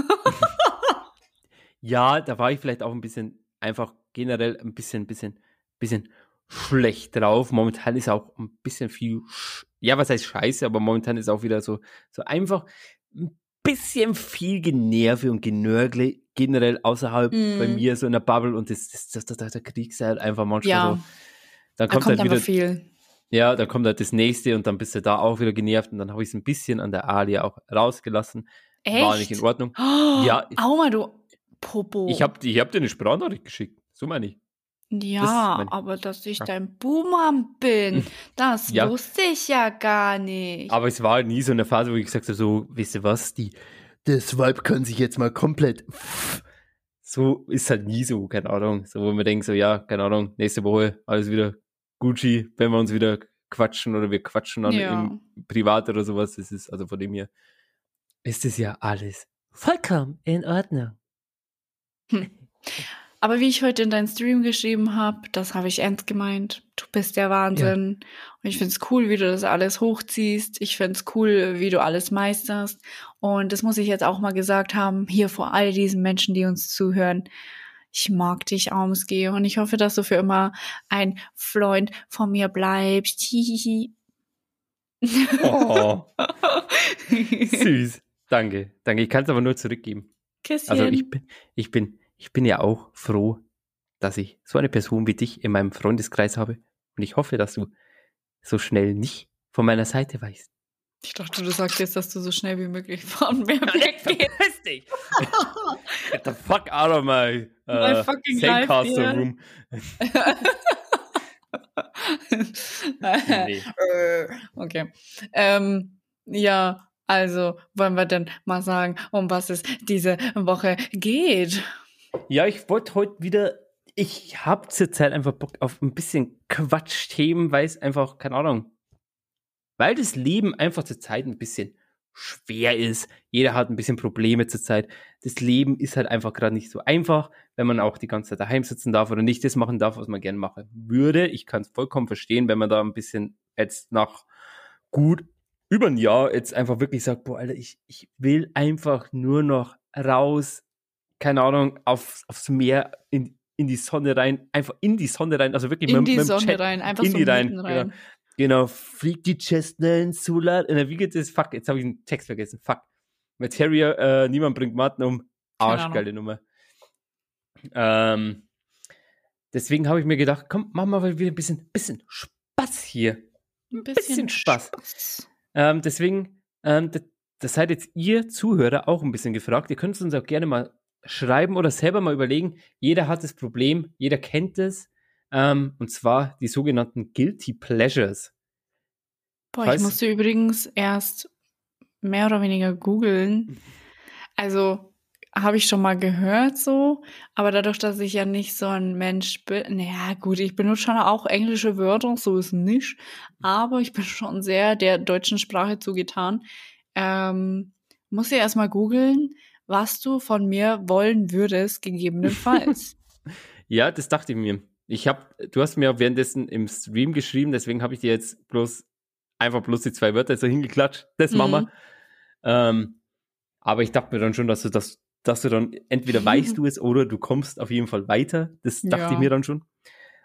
Ja, da war ich vielleicht auch ein bisschen, einfach generell ein bisschen, bisschen, bisschen schlecht drauf. Momentan ist auch ein bisschen viel, ja, was heißt Scheiße, aber momentan ist auch wieder so, so einfach ein bisschen viel Generve und Genörgle generell außerhalb Mhm. bei mir so in der Bubble und das, das, das, das, da kriegst du halt einfach manchmal Ja, so. Dann da kommt, kommt halt wieder, viel. ja, dann kommt halt das nächste und dann bist du da auch wieder genervt und dann habe ich es ein bisschen an der Alia auch rausgelassen. War nicht in Echt? Ordnung. Oh, Ja. Auma, du Popo. Ich habe ich hab dir eine Sprachnachricht geschickt. So meine ich. Ja, mein- aber dass ich dein Buhmann bin, das Ja. wusste ich ja gar nicht. Aber es war halt nie so eine Phase, wo ich gesagt habe, so, wisst ihr was, die, das Vibe kann sich jetzt mal komplett, so ist halt nie so, keine Ahnung, so, wo wir denken, so, ja, keine Ahnung, nächste Woche alles wieder Gucci, wenn wir uns wieder quatschen oder wir quatschen dann Ja. im Privat oder sowas, das ist, also von dem her, ist es ja alles vollkommen in Ordnung. Aber wie ich heute in deinen Stream geschrieben habe, das habe ich ernst gemeint. Du bist der Wahnsinn. Und ich finde es cool, wie du das alles hochziehst. Ich finde es cool, wie du alles meisterst. Und das muss ich jetzt auch mal gesagt haben, hier vor all diesen Menschen, die uns zuhören. Ich mag dich, Aumsge, und ich hoffe, dass du für immer ein Freund von mir bleibst. Hihihi. Oh, süß. Danke, danke. Ich kann es aber nur zurückgeben. Küsschen. Also ich bin, ich bin, ich bin ja auch froh, dass ich so eine Person wie dich in meinem Freundeskreis habe. Und ich hoffe, dass du so schnell nicht von meiner Seite weißt. Ich dachte, du sagst jetzt, dass du so schnell wie möglich von mir weggehst. Dich! Get the fuck out of my, My uh, fucking life Sandcaster here. room. Nee. Äh, okay. Ähm, ja, also wollen wir denn mal sagen, um was es diese Woche geht? Ja, ich wollte heute wieder, ich habe zurzeit einfach Bock auf ein bisschen Quatschthemen, weil es einfach, keine Ahnung, weil das Leben einfach zurzeit ein bisschen schwer ist. Jeder hat ein bisschen Probleme zurzeit. Das Leben ist halt einfach gerade nicht so einfach, wenn man auch die ganze Zeit daheim sitzen darf oder nicht das machen darf, was man gerne machen würde. Ich kann es vollkommen verstehen, wenn man da ein bisschen jetzt nach gut über ein Jahr jetzt einfach wirklich sagt, boah, Alter, ich, ich will einfach nur noch raus, keine Ahnung, auf, aufs Meer, in, in die Sonne rein, einfach in die Sonne rein, also wirklich In mit, die mit Sonne Jet rein, einfach in so die rein. rein. Genau. Genau, fliegt die Chestnut Solar. Äh, wie geht das? Fuck, jetzt habe ich den Text vergessen. Fuck. Materia, äh, niemand bringt Matten um. Arschgeile Nummer. Ähm, deswegen habe ich mir gedacht, komm, machen wir mal wieder ein bisschen, bisschen Spaß hier. Ein bisschen Spaß. Ähm, deswegen, ähm, das, das seid jetzt ihr Zuhörer auch ein bisschen gefragt. Ihr könnt es uns auch gerne mal schreiben oder selber mal überlegen. Jeder hat das Problem, jeder kennt es. Ähm, und zwar die sogenannten Guilty Pleasures. Boah, Falls- ich musste übrigens erst mehr oder weniger googeln. Also habe ich schon mal gehört so, aber dadurch, dass ich ja nicht so ein Mensch bin, naja gut, ich benutze schon auch englische Wörter, so ist nicht, aber ich bin schon sehr der deutschen Sprache zugetan. Ähm, muss ja erstmal googeln, was du von mir wollen würdest, gegebenenfalls. Ja, das dachte ich mir. Ich habe, du hast mir währenddessen im Stream geschrieben, deswegen habe ich dir jetzt bloß einfach bloß die zwei Wörter so hingeklatscht. Das Mhm. machen wir. Ähm, aber ich dachte mir dann schon, dass du das, dass du dann entweder weißt du es oder du kommst auf jeden Fall weiter. Das dachte Ja. ich mir dann schon. bin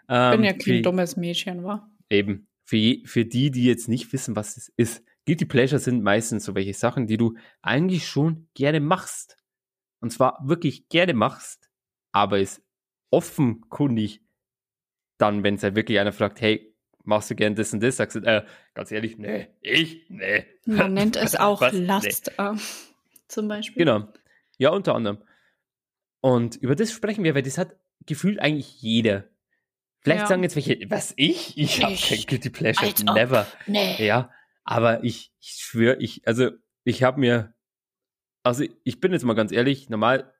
Ähm, ja kein dummes Mädchen, war. Eben. Für, je- für die, die jetzt nicht wissen, was es ist. Guilty Pleasure sind meistens so welche Sachen, die du eigentlich schon gerne machst. Und zwar wirklich gerne machst, aber es offenkundig dann, wenn es halt wirklich einer fragt, hey, machst du gern das und das, sagst du, äh, ganz ehrlich, nee, ich, nee. Man nennt es auch Was? Nee. Laster, zum Beispiel. Genau. Ja, unter anderem. Und über das sprechen wir, weil das hat gefühlt eigentlich jeder. Vielleicht Ja. sagen jetzt welche, was ich? Ich habe kein Guilty Pleasure. Ob. Never. Nee. Ja, aber ich, ich schwöre, ich, also ich habe mir, also ich bin jetzt mal ganz ehrlich, normal,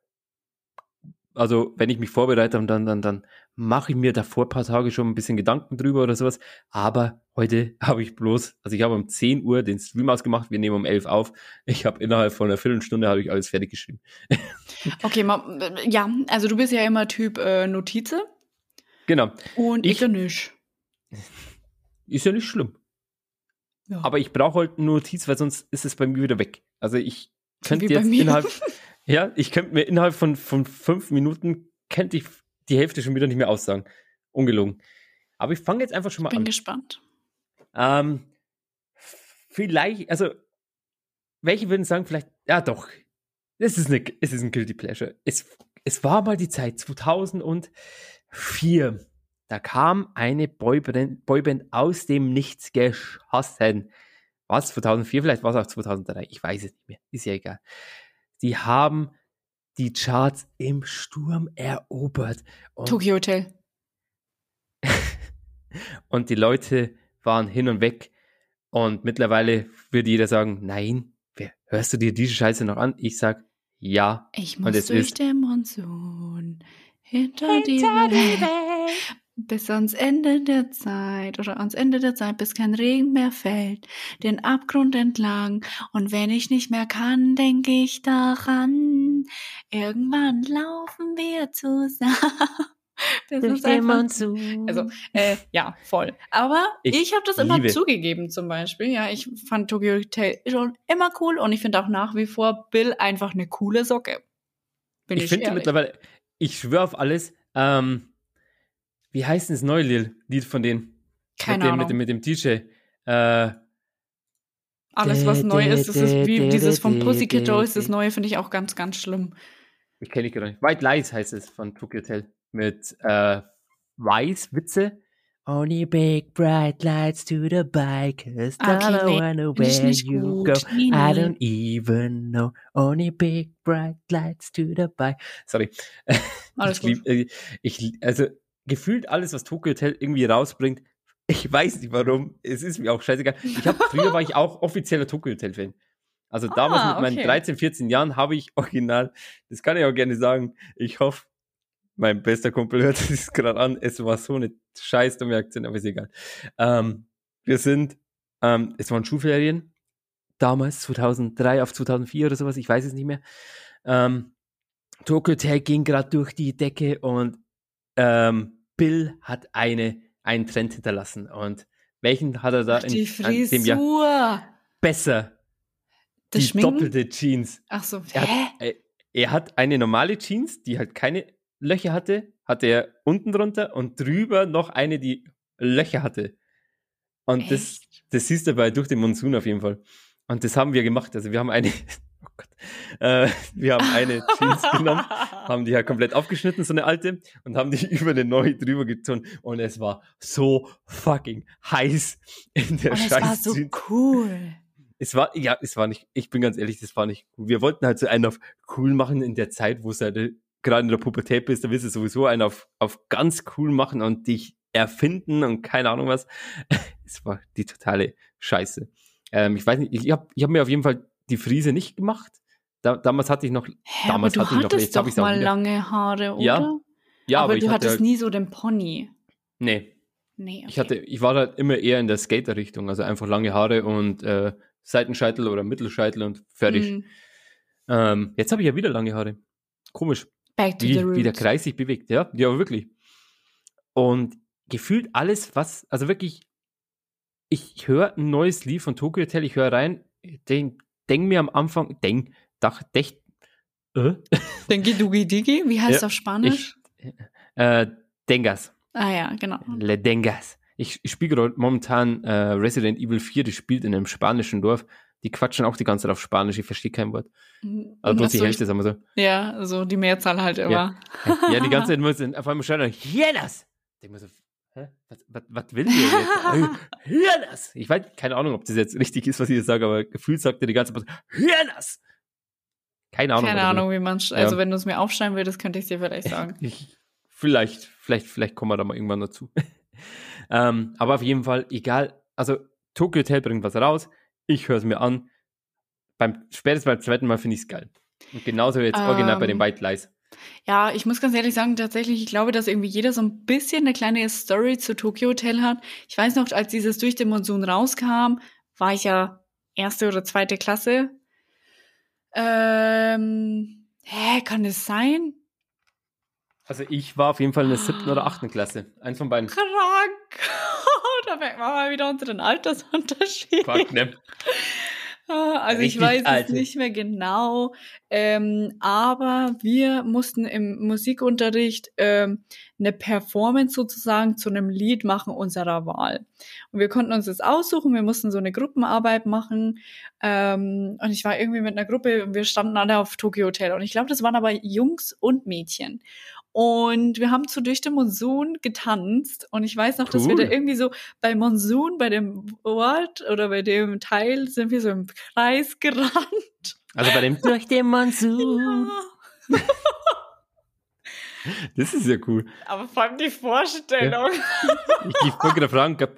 also wenn ich mich vorbereite und dann, dann, dann mache ich mir davor ein paar Tage schon ein bisschen Gedanken drüber oder sowas. Aber heute habe ich bloß, also ich habe um 10 Uhr den Stream ausgemacht, wir nehmen um 11 auf. Ich habe innerhalb von einer Viertelstunde habe ich alles fertig geschrieben. Okay, ma, ja, also du bist ja immer Typ äh, Notize Genau. und Ich- ich, ja nicht. Ist ja nicht schlimm. Ja. Aber ich brauche halt eine Notiz, weil sonst ist es bei mir wieder weg. Also ich könnte jetzt mir. innerhalb, ja, ich könnte mir innerhalb von, von fünf Minuten, könnte ich die Hälfte schon wieder nicht mehr aussagen. Ungelogen. Aber ich fange jetzt einfach schon mal bin an. gespannt. Ähm, vielleicht, also, welche würden sagen, vielleicht, ja doch, es ist, eine, es ist ein Guilty Pleasure. Es, es war mal die Zeit, 2004. Da kam eine Boyband, Boyband aus dem Nichts geschossen. Was? 2004? Vielleicht war es auch 2003. Ich weiß es nicht mehr. Ist ja egal. Die haben die Charts im Sturm erobert. Und Tokyo Hotel. und die Leute waren hin und weg. Und mittlerweile würde jeder sagen, nein, hörst du dir diese Scheiße noch an? Ich sag, ja. Ich Und muss es durch ist- den Monsun hinter, die Welt. Bis ans Ende der Zeit oder ans Ende der Zeit, bis kein Regen mehr fällt, den Abgrund entlang. Und wenn ich nicht mehr kann, denke ich daran. Irgendwann laufen wir zusammen. Das ist einfach Also, äh, ja, voll. Aber Ich ich, habe das immer liebe- zugegeben zum Beispiel. Ja, ich fand Tokyo Hotel schon immer cool und ich finde auch nach wie vor Bill einfach eine coole Socke. Bin ich ich, finde mittlerweile, ich schwöre auf alles, ähm, wie heißt denn das neue Lied von denen? Keine mit dem, Ahnung. Mit dem, mit dem DJ. Äh, Alles, was neu ist, das ist wie dieses von Pussycat Dolls, dä, das neue finde ich auch ganz, ganz schlimm. ich kenne ich gar nicht. White Lies heißt es von Tokyo Hotel. Mit äh, Weiß, Witze. Only big bright lights to the bike, cause Okay, I don't nee, wanna where you go. Nee, I don't even know. Only big bright lights to the bike. Sorry. Alles ich lieb, äh, ich, also gefühlt alles, was Tokyo Hotel irgendwie rausbringt, ich weiß nicht warum, es ist mir auch scheißegal. Ich habe früher war ich auch offizieller Tokyo Hotel Fan. Also damals Ah, mit meinen okay. 13, 14 Jahren habe ich original, das kann ich auch gerne sagen, ich hoffe, mein bester Kumpel hört das gerade an, es war so eine scheiß dumme Aktion, aber ist egal. Ähm, wir sind, ähm, es waren Schulferien, damals, 2003 auf 2004 oder sowas, ich weiß es nicht mehr. Ähm, Tokyo Hotel ging gerade durch die Decke und ähm, Bill hat eine, einen Trend hinterlassen. Und welchen hat er da Ach, in an dem Jahr? Besser. Das die Schminken? doppelte Jeans. Ach so, Er hat, äh, er hat eine normale Jeans, die halt keine Löcher hatte, hatte er unten drunter und drüber noch eine, die Löcher hatte. Und das, Echt? das siehst du bei durch den Monsun auf jeden Fall. Und das haben wir gemacht. Also wir haben eine, Gott, äh, wir haben eine Jeans genommen, haben die ja komplett aufgeschnitten, so eine alte, und haben die über eine neue drüber gezogen. Und es war so fucking heiß in der Und es war so Jeans. cool. Es war, ja, es war nicht, ich bin ganz ehrlich, das war nicht cool. Wir wollten halt so einen auf cool machen in der Zeit, wo es halt äh, gerade in der Pubertät bist, da willst du sowieso einen auf, auf ganz cool machen und dich erfinden und keine Ahnung was. Es war die totale Scheiße. Ähm, ich weiß nicht, ich habe ich hab mir auf jeden Fall die Frise nicht gemacht. Da, damals hatte ich noch, Hä, Damals aber hatte du ich noch, hattest jetzt hab doch mal wieder. lange Haare, oder? Ja, ja, aber, aber, ich du hatte hattest halt, nie so den Pony. nee, Nee, okay. ich hatte, ich war halt immer eher in der Skater-Richtung, also einfach lange Haare und äh, Seitenscheitel oder Mittelscheitel und fertig. Mm, Ähm, jetzt habe ich ja wieder lange Haare. Komisch. Back to the wie, roots. wie der Kreis sich bewegt, ja, ja, wirklich. Und gefühlt alles, was, also wirklich, ich höre ein neues Lied von Tokyo Hotel, ich höre rein, denk, denk mir am Anfang, denk, dach, dech, äh, Denki Dugi Digi, wie heißt Ja, auf Spanisch? äh, Dengas, ah ja, genau. Le Dengas. Ich, ich spiele gerade momentan äh, Resident Evil 4, die spielt in einem spanischen Dorf. Die quatschen auch die ganze Zeit auf Spanisch, ich verstehe kein Wort. Also bloß die Hälfte, sagen wir so. Ja, so die Mehrzahl halt immer. Ja, die ganze Zeit muss auf einmal schreien, Hienas! Ich denk mir so? Was, was, was will der jetzt? Hienas! Ich weiß, keine Ahnung, ob das jetzt richtig ist, was ich jetzt sage, aber gefühlt sagt er die ganze Zeit, Hienas! Keine Ahnung. Keine. Ahnung, wie man, also Ja. wenn du es mir aufschreiben würdest, könnte ich dir vielleicht sagen. Ich, vielleicht, vielleicht, vielleicht kommen wir da mal irgendwann dazu. ähm, aber auf jeden Fall, egal, also Tokyo Hotel bringt was raus, ich höre es mir an. Beim, spätestens beim zweiten Mal finde ich es geil. Und genauso jetzt original bei den Ähm, White Lies. Ja, ich muss ganz ehrlich sagen, tatsächlich, ich glaube, dass irgendwie jeder so ein bisschen eine kleine Story zu Tokyo Hotel hat. Ich weiß noch, als dieses durch den Monsun rauskam, war ich ja erste oder zweite Klasse. Ähm, hä, kann es sein? Also ich war auf jeden Fall in der siebten oder achten Klasse. Eins von beiden. Krank. da merkt man mal wieder unseren Altersunterschied. Fuck, ne? Ah, Also Richtig ich weiß alte. es nicht mehr genau, ähm, aber wir mussten im Musikunterricht ähm, eine Performance sozusagen zu einem Lied machen unserer Wahl. Und wir konnten uns das aussuchen, wir mussten so eine Gruppenarbeit machen ähm, und ich war irgendwie mit einer Gruppe und wir standen alle auf Tokyo Hotel und ich glaube, das waren aber Jungs und Mädchen. Und wir haben zu Durch den Monsun getanzt und ich weiß noch, dass wir Cool. da irgendwie so bei Monsun, bei dem Wort oder bei dem Teil sind wir so im Kreis gerannt. Also bei dem Durch den Monsun. Das ist ja cool. Aber vor allem die Vorstellung. Ich, ich wollte gerade fragen, gab,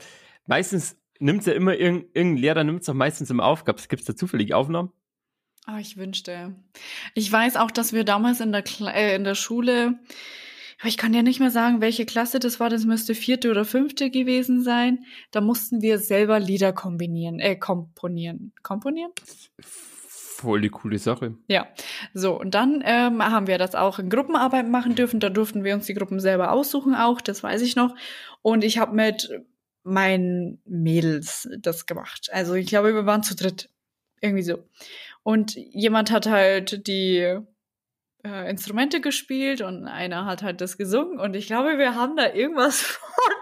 meistens nimmt ja immer irgendein, irgendein Lehrer nimmt es auch meistens immer auf. Gibt es da zufällig Aufnahmen? Ah, ich wünschte. Ich weiß auch, dass wir damals in der, Kla äh, in der Schule, aber ich kann ja nicht mehr sagen, welche Klasse das war, das müsste vierte oder fünfte gewesen sein. Da mussten wir selber Lieder kombinieren, äh, komponieren. Komponieren? Voll die coole Sache. Ja, so und dann ähm, haben wir das auch in Gruppenarbeit machen dürfen. Da durften wir uns die Gruppen selber aussuchen auch, das weiß ich noch. Und ich habe mit meinen Mädels das gemacht. Also ich glaube, wir waren zu dritt, irgendwie so. Und jemand hat halt die äh, Instrumente gespielt und einer hat halt das gesungen. Und ich glaube, wir haben da irgendwas von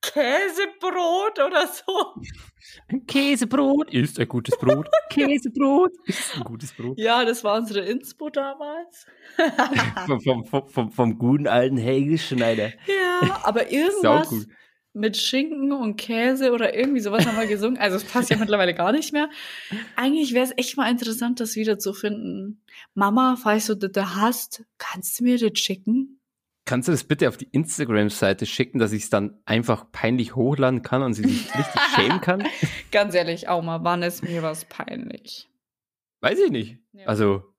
Käsebrot oder so. Ein Käsebrot ist ein gutes Brot. Käsebrot ist ein gutes Brot. Ja, das war unsere Inspo damals. vom, vom, vom, vom, guten alten Helge Schneider. Ja, aber Sau irgendwas cool. Mit Schinken und Käse oder irgendwie sowas haben wir gesungen. Also es passt ja mittlerweile gar nicht mehr. Eigentlich wäre es echt mal interessant, das wiederzufinden. Mama, falls du das hast, kannst du mir das schicken? Kannst du das bitte auf die Instagram-Seite schicken, dass ich es dann einfach peinlich hochladen kann und sie sich richtig schämen kann? Ganz ehrlich, Auma, wann ist mir was peinlich? Weiß ich nicht. Ja. Also,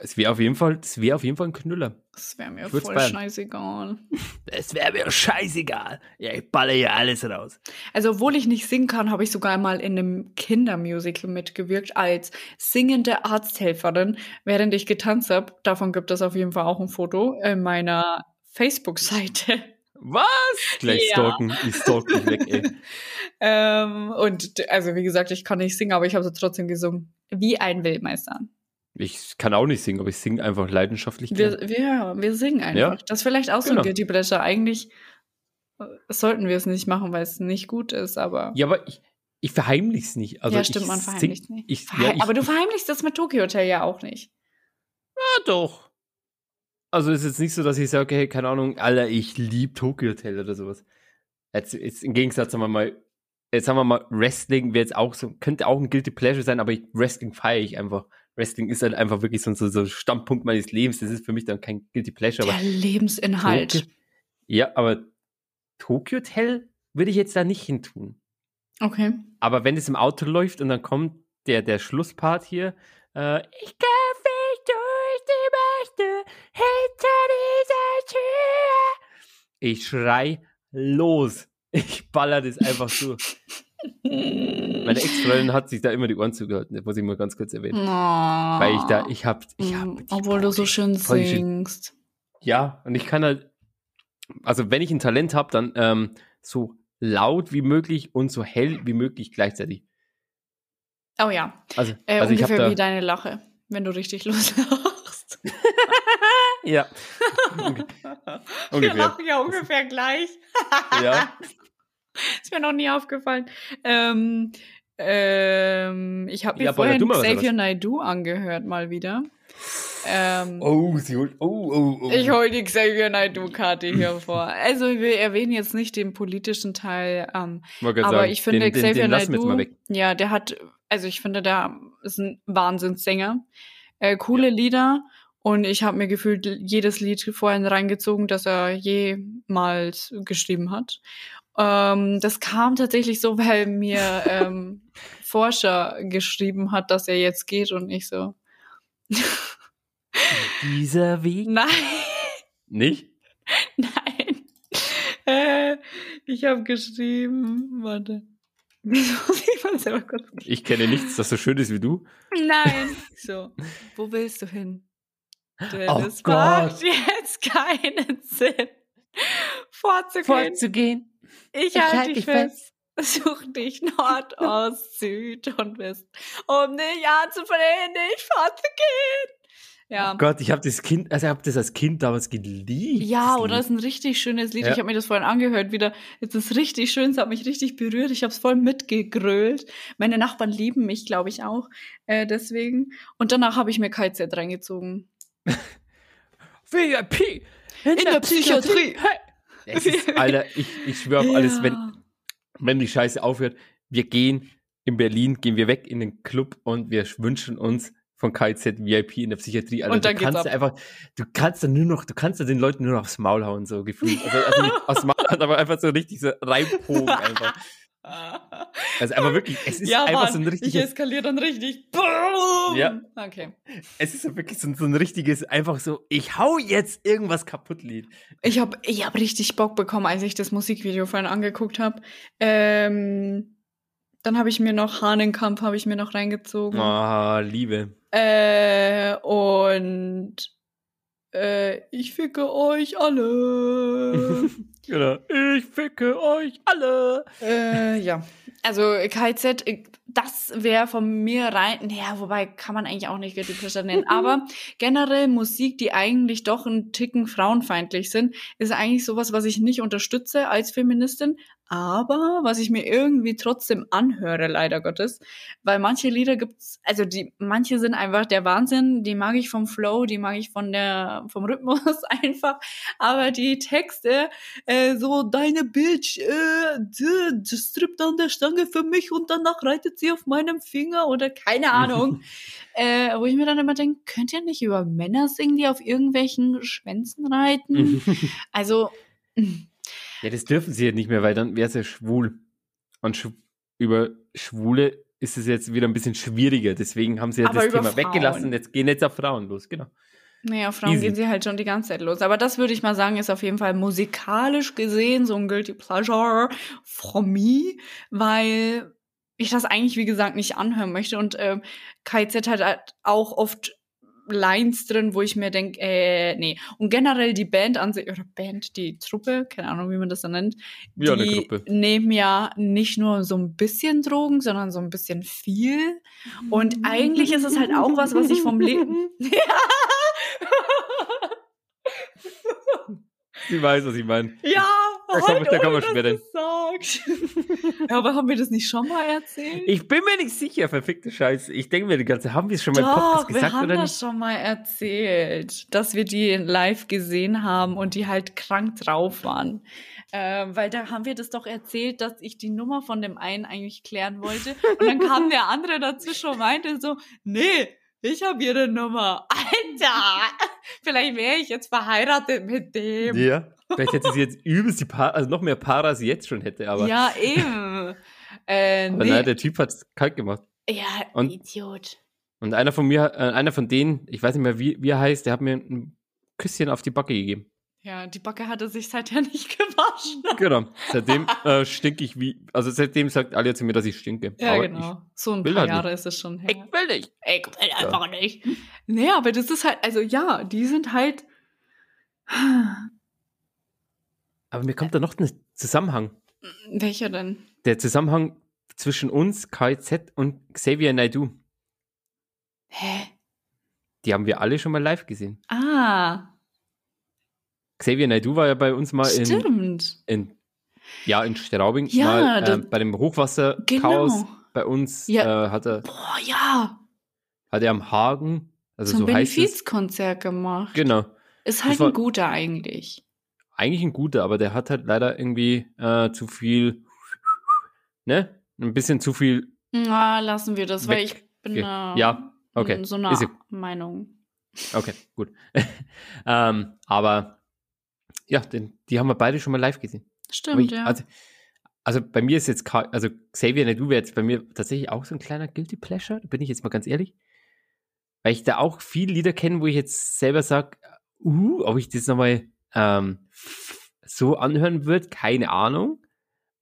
Es wäre auf jeden Fall, es wäre auf jeden Fall ein Knüller. Das wäre mir voll feiern. scheißegal. Es wäre mir scheißegal. Ja, ich baller hier alles raus. Also, obwohl ich nicht singen kann, habe ich sogar mal in einem Kindermusical mitgewirkt als singende Arzthelferin, während ich getanzt habe. Davon gibt es auf jeden Fall auch ein Foto in meiner Facebook-Seite. Was? Gleich Ja. stalken. Ich stalk dich weg, ey. ähm, und also, wie gesagt, ich kann nicht singen, aber ich habe so trotzdem gesungen. Wie ein Weltmeister. Ich kann auch nicht singen, aber ich singe einfach leidenschaftlich. Wir, wir, wir singen einfach. Ja. Das ist vielleicht auch so Genau. ein Guilty Pleasure. Eigentlich äh, sollten wir es nicht machen, weil es nicht gut ist, aber. Ja, aber ich, ich verheimliche es nicht. Also ja, stimmt, man verheimlicht nicht. Ich, Verhe ja, ich, aber du verheimlichst das mit Tokyo Hotel ja auch nicht. Ja, doch. Also es ist jetzt nicht so, dass ich sage, hey, keine Ahnung, Alter, ich liebe Tokyo Hotel oder sowas. Jetzt, jetzt im Gegensatz, sagen wir mal, jetzt haben wir mal, Wrestling wäre jetzt auch so, könnte auch ein Guilty Pleasure sein, aber ich, Wrestling feiere ich einfach. Wrestling ist halt einfach wirklich so, so, so ein Standpunkt meines Lebens. Das ist für mich dann kein Guilty Pleasure. Der Aber Lebensinhalt. Tokyo, ja, aber Tokyo Hotel würde ich jetzt da nicht hin tun. Okay. Aber wenn es im Auto läuft und dann kommt der, der Schlusspart hier, äh, ich kämpfe durch die Mächte hinter dieser Tür. Ich schrei los. Ich baller das einfach so. Meine Ex-Freundin hat sich da immer die Ohren zugehalten, das muss ich mal ganz kurz erwähnen. Oh. Weil ich da, ich hab, ich hab. Mm, Obwohl du so schön die schön- singst. Ja, und ich kann halt, also wenn ich ein Talent habe, dann ähm, so laut wie möglich und so hell wie möglich gleichzeitig. Oh ja. Also, Äh, also ich ungefähr da, wie deine Lache, wenn du richtig loslachst. ja, Wir ungefähr. lachen ja ungefähr gleich. Ja. Ist mir noch nie aufgefallen. Ähm, ähm, ich habe mir Ja, vorhin Xavier. Naidoo angehört, mal wieder. Ähm, Oh, sie holt, oh, oh, oh. Ich hole die Xavier Naidoo-Karte hier vor. Also wir erwähnen jetzt nicht den politischen Teil, ähm, aber sagen, ich finde den, den, Xavier den Naidoo, ja, der hat, also ich finde, der ist ein Wahnsinnssänger. Äh, coole Lieder und ich habe mir gefühlt jedes Lied vorhin reingezogen, das er jemals geschrieben hat. Ähm, das kam tatsächlich so, weil mir ähm, Forscher geschrieben hat, dass er jetzt geht und ich so, Dieser Weg. nein. Nicht? Nein. Äh, ich habe geschrieben, warte. ich mal selber kurz. Ich kenne nichts, das so schön ist wie du. Nein. So, wo willst du hin? Denn Oh es macht Gott. jetzt keinen Sinn, vorzugehen. Vorzugehen. Ich halte halt dich dich fest. Such dich Nord, Ost, Süd und West, um dich anzuflehen, nicht vorzugehen. Ja. Oh Gott, ich habe das Kind, also ich habe das als Kind damals geliebt. Ja, das oder ist ein richtig schönes Lied. Ja. Ich habe mir das vorhin angehört wieder. Es ist richtig schön, es hat mich richtig berührt. Ich habe es voll mitgegrölt. Meine Nachbarn lieben mich, glaube ich, auch. Äh, deswegen. Und danach habe ich mir KZ reingezogen. VIP in, der Psychiatrie. Hey. Es ist, Alter, ich, ich schwöre auf alles, wenn, wenn die Scheiße aufhört, wir gehen in Berlin, gehen wir weg in den Club und wir wünschen uns von KZ VIP in der Psychiatrie. Alter, Und dann du kannst ab. einfach, du kannst dann nur noch, du kannst dann den Leuten nur noch aufs Maul hauen, so gefühlt. Also, also nicht aufs Maul, hauen, aber einfach so richtig so reinpogen einfach. Also einfach wirklich, es ist ja, einfach Mann, so ein ich richtiges, eskaliere dann richtig. Boom! Ja. Okay. es ist wirklich so, ein- so ein richtiges, einfach so, ich hau jetzt irgendwas kaputt Lied. Ich habe ich hab richtig Bock bekommen, als ich das Musikvideo vorhin angeguckt habe. Ähm, dann habe ich mir noch Hahnenkampf habe ich mir noch reingezogen. Ah, Liebe. Äh, und äh, ich ficke euch alle. Genau. Ich ficke euch alle. äh, ja. Also KZ, das wäre von mir rein. Ja, wobei kann man eigentlich auch nicht Guilty Pleasure nennen. Aber generell Musik, die eigentlich doch ein Ticken frauenfeindlich sind, ist eigentlich sowas, was ich nicht unterstütze als Feministin. Aber was ich mir irgendwie trotzdem anhöre, leider Gottes, weil manche Lieder gibt's, also die, manche sind einfach der Wahnsinn, die mag ich vom Flow, die mag ich von der, vom Rhythmus einfach, aber die Texte, äh, so deine Bitch, äh, strippt an der Stange für mich und danach reitet sie auf meinem Finger oder keine Ahnung, äh, wo ich mir dann immer denke, könnt ihr nicht über Männer singen, die auf irgendwelchen Schwänzen reiten? Also, Ja, das dürfen sie ja nicht mehr, weil dann wäre es ja schwul. Und schw über Schwule ist es jetzt wieder ein bisschen schwieriger. Deswegen haben sie ja Aber das Thema Frauen. weggelassen. Jetzt gehen jetzt auf Frauen los, genau. Naja, Frauen Easy. gehen sie halt schon die ganze Zeit los. Aber das würde ich mal sagen, ist auf jeden Fall musikalisch gesehen so ein Guilty Pleasure from me, weil ich das eigentlich, wie gesagt, nicht anhören möchte. Und ähm, KZ hat halt auch oft Lines drin, wo ich mir denke, äh, nee. Und generell die Band an sich, oder Band, die Truppe, keine Ahnung, wie man das dann nennt, Ja, eine die Gruppe. nehmen ja nicht nur so ein bisschen Drogen, sondern so ein bisschen viel. Und eigentlich ist es halt auch was, was ich vom Leben. Sie weiß, was ich meine. Ja, Da halt, da kann ohne, dass sagst. ja, aber haben wir das nicht schon mal erzählt? Ich bin mir nicht sicher, verfickte Scheiße. Ich denke mir die ganze haben wir es schon mal im Podcast wir gesagt haben oder das nicht? schon mal erzählt, dass wir die live gesehen haben und die halt krank drauf waren. Ähm, weil da haben wir das doch erzählt, dass ich die Nummer von dem einen eigentlich klären wollte. Und dann kam der andere dazwischen und meinte so, nee, ich habe ihre Nummer. Alter, vielleicht wäre ich jetzt verheiratet mit dem. Ja. Vielleicht hätte sie jetzt übelst die Paar, also noch mehr Paare, als sie jetzt schon hätte, aber, ja, eben. Äh, aber nee. nein, der Typ hat es kalt gemacht. ja, Und- Idiot. Und einer von mir, äh, einer von denen, ich weiß nicht mehr, wie, wie er heißt, der hat mir ein Küsschen auf die Backe gegeben. Ja, die Backe hatte sich seither nicht gewaschen. Genau. Seitdem äh, stink ich wie, also seitdem sagt alle zu mir, dass ich stinke. Ja, Aber genau. So ein paar halt Jahre ist es schon her. Ich, will nicht. Ich will einfach nicht. Nee, aber das ist halt, also ja, die sind halt. Aber mir kommt da noch ein Zusammenhang. Welcher denn? Der Zusammenhang zwischen uns, KZ und Xavier Naidoo. Hä? Die haben wir alle schon mal live gesehen. Ah, Xavier Naidoo war ja bei uns mal in, in ja, in Straubing Ja, mal äh, bei dem Hochwasserchaos Genau. bei uns Ja. äh, hat, er, Boah, ja. hat er am Hagen, also So ein so. Benefizkonzert gemacht. Genau. Ist halt war- ein guter eigentlich. Eigentlich ein guter, aber der hat halt leider irgendwie äh, zu viel, ne? Ein bisschen zu viel. Na, lassen wir das, weil Weg- ich bin äh, ja, okay. so einer Meinung. Okay, gut. ähm, aber ja, den, die haben wir beide schon mal live gesehen. Stimmt, ich, ja. also, also bei mir ist jetzt, also Xavier wäre jetzt bei mir tatsächlich auch so ein kleiner Guilty Pleasure, da bin ich jetzt mal ganz ehrlich. Weil ich da auch viele Lieder kenne, wo ich jetzt selber sage, uh, ob ich das nochmal ähm, so anhören würde, keine Ahnung.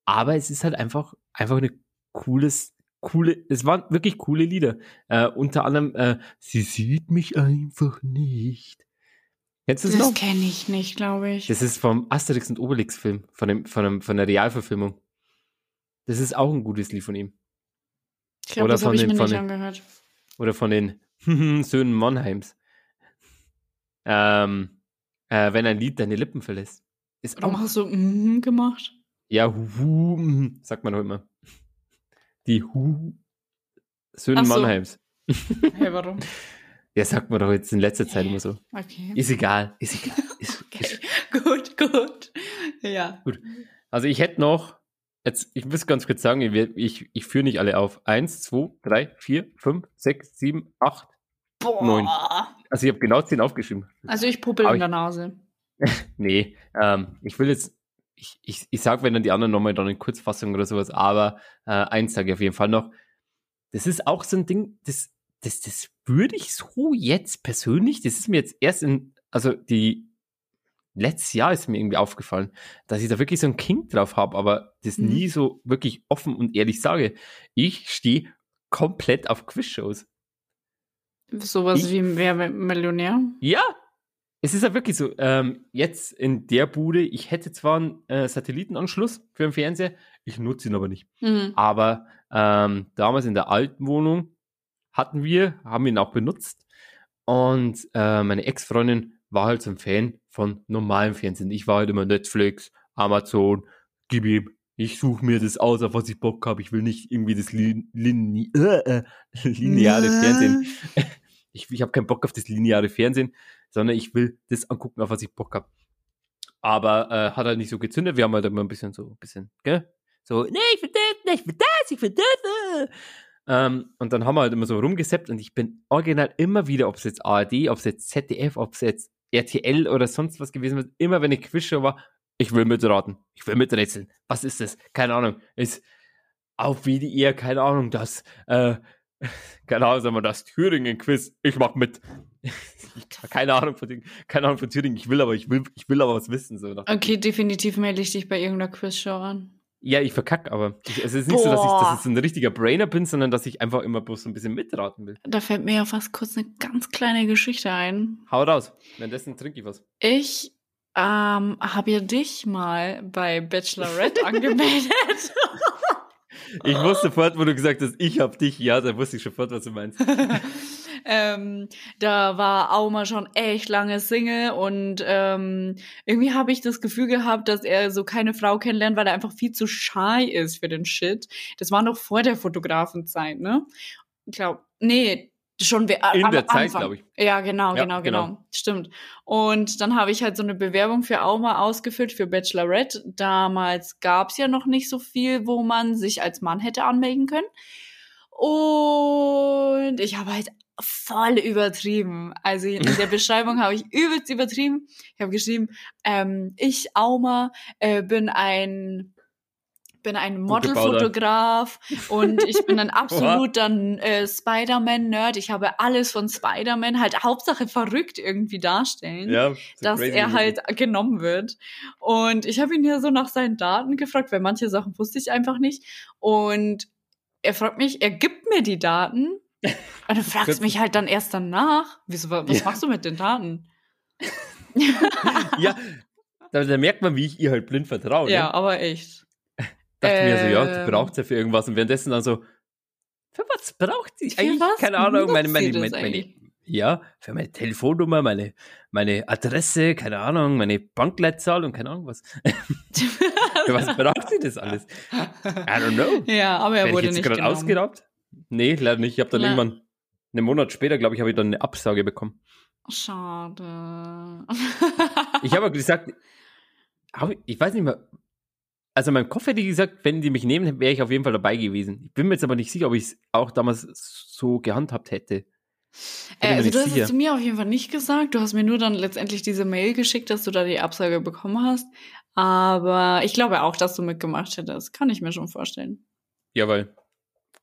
Aber es ist halt einfach, einfach eine cooles, coole, es waren wirklich coole Lieder. Äh, unter anderem, äh, sie sieht mich einfach nicht. Kennst du das, das noch? kenne ich nicht, glaube ich. Das ist vom Asterix und Obelix Film, von, dem, von, dem, von der Realverfilmung. Das ist auch ein gutes Lied von ihm. ich glaube, oder das habe von ich den- mir von nicht den- angehört. Oder von den Söhnen Monheims. Ähm, äh, wenn ein Lied deine Lippen verlässt. Ist Warum auch, hast du mhm gemacht? ja, hu, mhm, sagt man auch immer. Die Hu Söhne Ach so. Monheims. Hey, warum? Ja, sagt man doch jetzt in letzter Zeit immer so. Okay. Ist egal, ist egal. Ist, Okay, ist, gut, gut. Ja. Also ich hätte noch, jetzt, ich muss ganz kurz sagen, ich, ich, ich führe nicht alle auf. Eins, zwei, drei, vier, fünf, sechs, sieben, acht. Boah. Neun. Also ich habe genau zehn aufgeschrieben. Also ich puppel Aber in der Nase. Nee, ähm, ich will jetzt, ich, ich, ich sag, wenn dann die anderen nochmal dann in Kurzfassung oder sowas, aber äh, eins sage ich auf jeden Fall noch. Das ist auch so ein Ding, das, das, das würde ich so jetzt persönlich, das ist mir jetzt erst in, also die, letztes Jahr ist mir irgendwie aufgefallen, dass ich da wirklich so einen King drauf habe, aber das Mhm. nie so wirklich offen und ehrlich sage. Ich stehe komplett auf Quizshows. Sowas Ich- wie Wer Millionär? Ja, es ist ja wirklich so. Ähm, jetzt in der Bude, ich hätte zwar einen äh, Satellitenanschluss für den Fernseher, ich nutze ihn aber nicht. Mhm. Aber ähm, damals in der alten Wohnung hatten wir, haben ihn auch benutzt. Und äh, meine Ex-Freundin war halt so ein Fan von normalem Fernsehen. Ich war halt immer Netflix, Amazon, gib ihm, ich suche mir das aus, auf was ich Bock habe. Ich will nicht irgendwie das lin lin äh, äh, lineare Fernsehen. Ich, ich habe keinen Bock auf das lineare Fernsehen, sondern ich will das angucken, auf was ich Bock habe. Aber äh, hat halt nicht so gezündet. Wir haben halt immer ein bisschen so, ein bisschen, gell? So, nee, ich will das, nee, ich will das, ich will das. Äh. Ähm, und dann haben wir halt immer so rumgeseppt und ich bin original immer wieder, ob es jetzt ARD, ob es jetzt ZDF, ob es jetzt RTL oder sonst was gewesen ist, immer wenn eine Quizshow war, ich will mitraten, ich will miträtseln. Was ist das? Keine Ahnung. Ist auf WDR, keine Ahnung, das, äh, keine Ahnung, sagen wir, das Thüringen-Quiz, ich mach mit. Ich keine Ahnung von Thüringen, keine Ahnung von Thüringen, ich will aber, ich will, ich will aber was wissen, so. Okay, definitiv melde ich dich bei irgendeiner Quizshow an. Ja, ich verkack, aber ich, es ist nicht so, dass ich, Boah. dass ich so ein richtiger Brainer bin, sondern dass ich einfach immer bloß so ein bisschen mitraten will. Da fällt mir ja fast kurz eine ganz kleine Geschichte ein. Hau raus. Währenddessen trinke ich was. Ich ähm, habe ja dich mal bei Bachelorette angemeldet. Ich wusste sofort, wo du gesagt hast, ich hab dich, ja, da wusste ich sofort, was du meinst. ähm, da war Auma schon echt lange Single und ähm, irgendwie habe ich das Gefühl gehabt, dass er so keine Frau kennenlernt, weil er einfach viel zu shy ist für den Shit. Das war noch vor der Fotografenzeit, ne? Ich glaube, nee, schon we- In der Zeit, glaube ich. Ja, genau, Ja, genau, genau, genau. Stimmt. Und dann habe ich halt so eine Bewerbung für Auma ausgefüllt für Bachelorette. Damals gab's ja noch nicht so viel, wo man sich als Mann hätte anmelden können. Und ich habe halt voll übertrieben. Also in der Beschreibung habe ich übelst übertrieben. Ich habe geschrieben, ähm, ich, Auma, äh, bin ein bin ein Modelfotograf und ich bin ein absoluter äh, Spider-Man-Nerd. Ich habe alles von Spider-Man, halt Hauptsache verrückt irgendwie darstellen Ja, dass er halt genommen wird. Und ich habe ihn ja so nach seinen Daten gefragt, weil manche Sachen wusste ich einfach nicht. Und er fragt mich, er gibt mir die Daten. Und du fragst mich halt dann erst danach. Wieso, wa- was Ja. machst du mit den Daten? Ja, da, da merkt man, wie ich ihr halt blind vertraue. Ja, Ne? aber echt. Dachte mir so, ja, Ähm. die braucht ja für irgendwas. Und währenddessen dann so, für was braucht sie Für eigentlich? was Keine Ahnung, meine, meine, meine, meine, ja, für meine Telefonnummer, meine, meine Adresse, keine Ahnung, meine Bankleitzahl und keine Ahnung was. für was braucht sie das alles? I don't know. ja, aber er Werde ich wurde jetzt nicht gerade ausgeraubt? Nee, leider nicht. Ich habe dann Ja. irgendwann, einen Monat später, glaube ich, habe ich dann eine Absage bekommen. Schade. Ich habe gesagt, hab ich, weiß nicht mehr, also in meinem Kopf hätte ich gesagt, wenn die mich nehmen, wäre ich auf jeden Fall dabei gewesen. Ich bin mir jetzt aber nicht sicher, ob ich es auch damals so gehandhabt hätte. Äh, also du hast sicher. es zu mir auf jeden Fall nicht gesagt. Du hast mir nur dann letztendlich diese Mail geschickt, dass du da die Absage bekommen hast. Aber ich glaube auch, dass du mitgemacht hättest. Kann ich mir schon vorstellen. Ja, weil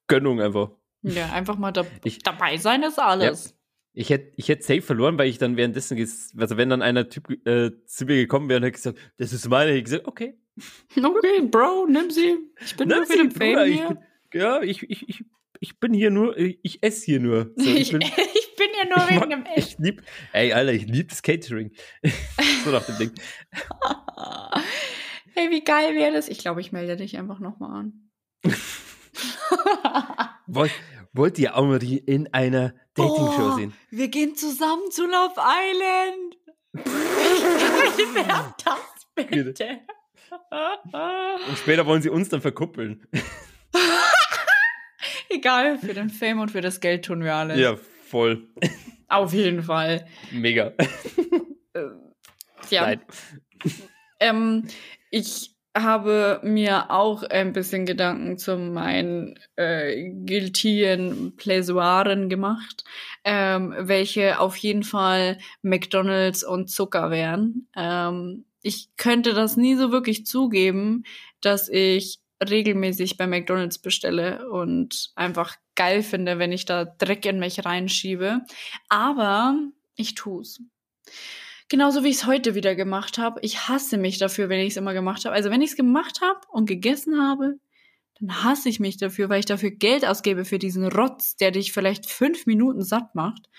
Gönnung einfach. Ja, einfach mal da, Ich- dabei sein ist alles. Ich hätte ich hätt safe verloren, weil ich dann währenddessen, also wenn dann einer Typ äh, zu mir gekommen wäre und hätte gesagt, das ist meine, hätte ich gesagt, okay. Okay, Bro, nimm sie. Ich bin nur Nimm für sie, den Bruder, Fame hier. bin, ja, ich, ich, ich, ich bin hier nur, ich, esse hier nur. So, Ich, bin, ich bin ja nur wegen mag- dem Essen. ich lieb, ey, Alter, ich lieb das Catering. so nach dem Ding. Hey, wie geil wäre das? Ich glaube, ich melde dich einfach nochmal an. Wollt, wollt ihr die in einer Dating-Show Oh, sehen? Wir gehen zusammen zu Love Island. Wie wäre das bitte? Und später wollen sie uns dann verkuppeln. Egal, für den Fame und für das Geld tun wir alles. Ja, voll. Auf jeden Fall. Mega. Ja. Nein. Ähm, ich habe mir auch ein bisschen Gedanken zu meinen äh, guiltyen Pleasuaren gemacht, ähm, welche auf jeden Fall McDonalds und Zucker wären. Ähm, ich könnte das nie so wirklich zugeben, dass ich regelmäßig bei McDonalds bestelle und einfach geil finde, wenn ich da Dreck in mich reinschiebe. Aber ich tu's. Genauso wie ich es heute wieder gemacht habe. Ich hasse mich dafür, wenn ich es immer gemacht habe. Also wenn ich es gemacht habe und gegessen habe, dann hasse ich mich dafür, weil ich dafür Geld ausgebe für diesen Rotz, der dich vielleicht fünf Minuten satt macht.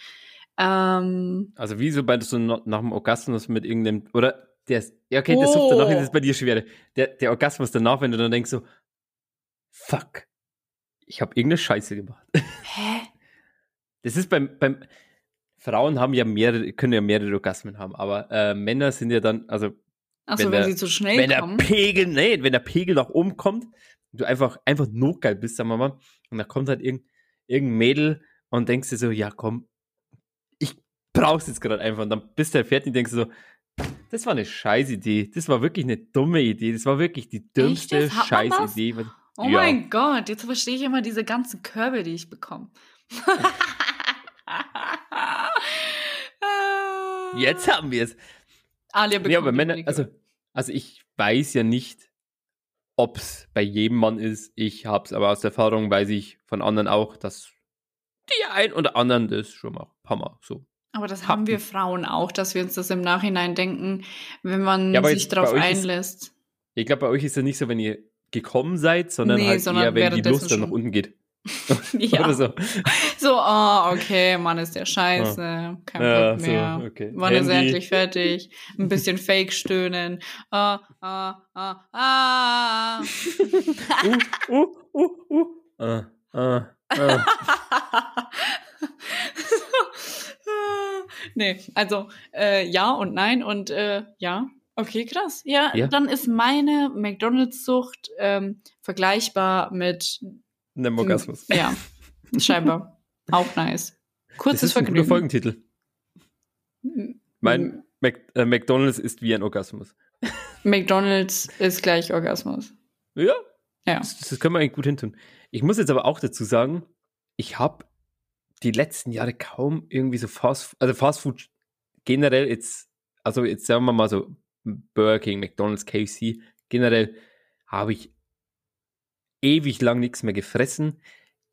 Ähm, Also wie so bei so nach dem Orgasmus mit irgendeinem, oder der ist, ja okay, der Sucht danach Oh. ist bei dir schwer. Der, der Orgasmus danach, wenn du dann denkst so, fuck, ich habe irgendeine Scheiße gemacht. hä? Das ist beim, beim, Frauen haben ja mehrere, können ja mehrere Orgasmen haben, aber äh, Männer sind ja dann, also Achso, Wenn wenn, der- sie zu schnell wenn der kommen. Pegel, nee, wenn der Pegel nach oben kommt, du einfach, einfach notgeil bist, sagen wir mal, und da kommt halt irgendein, irgendein Mädel und denkst dir so, ja komm, ich brauch's jetzt gerade einfach. Und dann bist du halt fertig und denkst du so, das war eine Scheißidee. Das war wirklich eine dumme Idee. Das war wirklich die dümmste? Scheißidee. was- Oh Ja. mein Gott, jetzt verstehe ich immer diese ganzen Körbe, die ich bekomme. Jetzt haben wir es. Alia Nee, bekommt aber Männer, also, also ich weiß ja nicht, ob es bei jedem Mann ist. Ich habe es aber aus Erfahrung, weiß ich von anderen auch, dass die ein oder anderen das schon mal ein paar Mal so. Aber das haben wir Frauen auch, dass wir uns das im Nachhinein denken, wenn man Ja, sich darauf euch ist- einlässt. Ich glaube, bei euch ist es nicht so, wenn ihr gekommen seid, sondern Nee, halt sondern eher, wenn die Lust dann nach unten geht. Ja. Oder so. So, ah, okay, Mann ist der Scheiße, kein Ja, Bock so, mehr. okay. Wann ist er Handy. endlich fertig? Ein bisschen Fake stöhnen. Ah, ah, ah, ah. Uh, uh, uh, uh. Ah, ah, ah. nee, also äh, ja und nein und äh, ja. Okay, krass. Ja, Ja. dann ist meine McDonalds-Sucht ähm, vergleichbar mit Einem Orgasmus. Ja, scheinbar. Auch nice. Kurzes ist ein guter Vergnügen. Folgentitel. Mein Mac äh, McDonalds ist wie ein Orgasmus. McDonalds ist gleich Orgasmus. Ja, Ja. das, das können wir eigentlich gut hintun. Ich muss jetzt aber auch dazu sagen, ich habe die letzten Jahre kaum irgendwie so Fast, also Fast Food generell jetzt, also jetzt sagen wir mal so Burger King, McDonald's, KFC, generell habe ich ewig lang nichts mehr gefressen.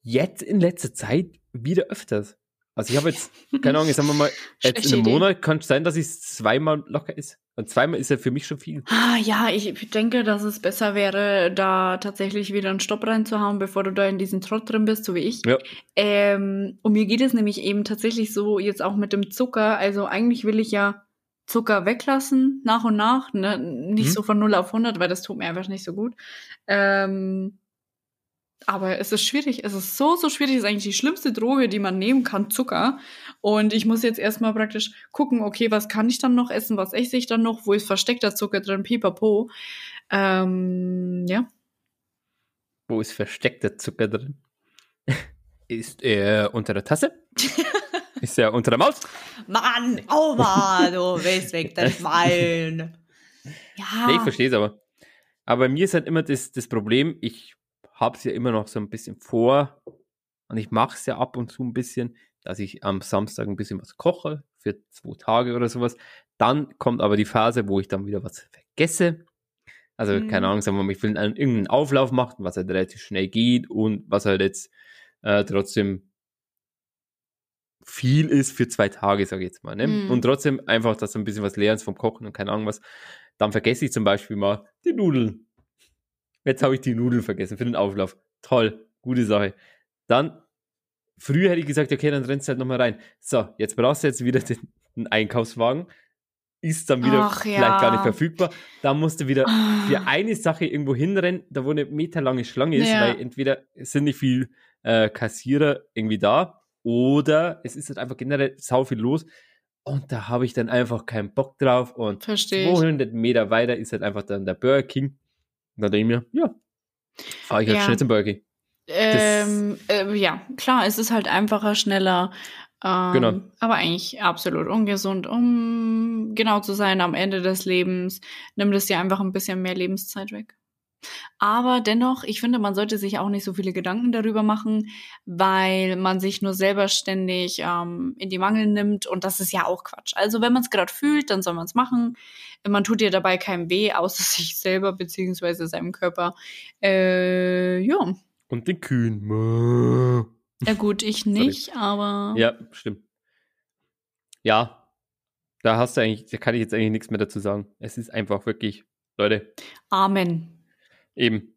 Jetzt in letzter Zeit wieder öfters. Also ich habe jetzt, keine Ahnung, sagen wir mal, jetzt in einem Idee. Monat kann es sein, dass es zweimal locker ist. Und zweimal ist ja für mich schon viel. Ah, ja, ich denke, dass es besser wäre, da tatsächlich wieder einen Stopp reinzuhauen, bevor du da in diesen Trott drin bist, so wie ich. Ja. Ähm, und mir geht es nämlich eben tatsächlich so jetzt auch mit dem Zucker. Also eigentlich will ich ja Zucker weglassen, nach und nach. Ne? Nicht Mhm. so von 0 auf 100, weil das tut mir einfach nicht so gut. Ähm, aber es ist schwierig. Es ist so, so schwierig. Es ist eigentlich die schlimmste Droge, die man nehmen kann, Zucker. Und ich muss jetzt erstmal praktisch gucken, okay, was kann ich dann noch essen? Was esse ich dann noch? Wo ist versteckter Zucker drin? Pipapo. Ähm, ja. Wo ist versteckter Zucker drin? Ist er unter der Tasse? ist er unter der Maus? Mann, Aua, du willst weg, das Schwein. Ja. Nee, ich verstehe es aber. Aber bei mir ist halt immer das, das Problem, ich habe es ja immer noch so ein bisschen vor und ich mache es ja ab und zu ein bisschen, dass ich am Samstag ein bisschen was koche für zwei Tage oder sowas. Dann kommt aber die Phase, wo ich dann wieder was vergesse. Also, Mhm. keine Ahnung, sagen wir mal, ich will einen, irgendeinen Auflauf machen, was halt relativ schnell geht und was halt jetzt äh, trotzdem viel ist für zwei Tage, sage ich jetzt mal. Ne? Mhm. Und trotzdem einfach, dass du ein bisschen was lernst vom Kochen und keine Ahnung was. Dann vergesse ich zum Beispiel mal die Nudeln. Jetzt habe ich die Nudeln vergessen für den Auflauf. Toll, gute Sache. Dann, früher hätte ich gesagt, okay, dann rennst du halt nochmal rein. So, jetzt brauchst du jetzt wieder den, den Einkaufswagen. Ist dann wieder Ach, vielleicht ja. gar nicht verfügbar. Dann musst du wieder Ah. für eine Sache irgendwo hinrennen, da wo eine meterlange Schlange ist, Ja. weil entweder sind nicht viel äh, Kassierer irgendwie da oder es ist halt einfach generell sau viel los. Und da habe ich dann einfach keinen Bock drauf. Und Verstehe ich. 200 Meter weiter ist halt einfach dann der Burger King. Und da denke ich mir, ja, fahre ich halt Ja. schnell zum Burger. Ähm, äh, ja, klar, es ist halt einfacher, schneller. Ähm, Genau. Aber eigentlich absolut ungesund. Um genau zu sein, am Ende des Lebens nimmt es dir einfach ein bisschen mehr Lebenszeit weg. Aber dennoch, ich finde, man sollte sich auch nicht so viele Gedanken darüber machen, weil man sich nur selber ständig ähm, in die Mangel nimmt und das ist ja auch Quatsch. Also wenn man es gerade fühlt, dann soll man es machen. Man tut dir dabei keinem weh, außer sich selber beziehungsweise seinem Körper. Äh, ja. Und den Kühen. Ja gut, ich nicht, aber Ja, stimmt. Ja, da hast du eigentlich, da kann ich jetzt eigentlich nichts mehr dazu sagen. Es ist einfach wirklich, Leute, Amen. Eben.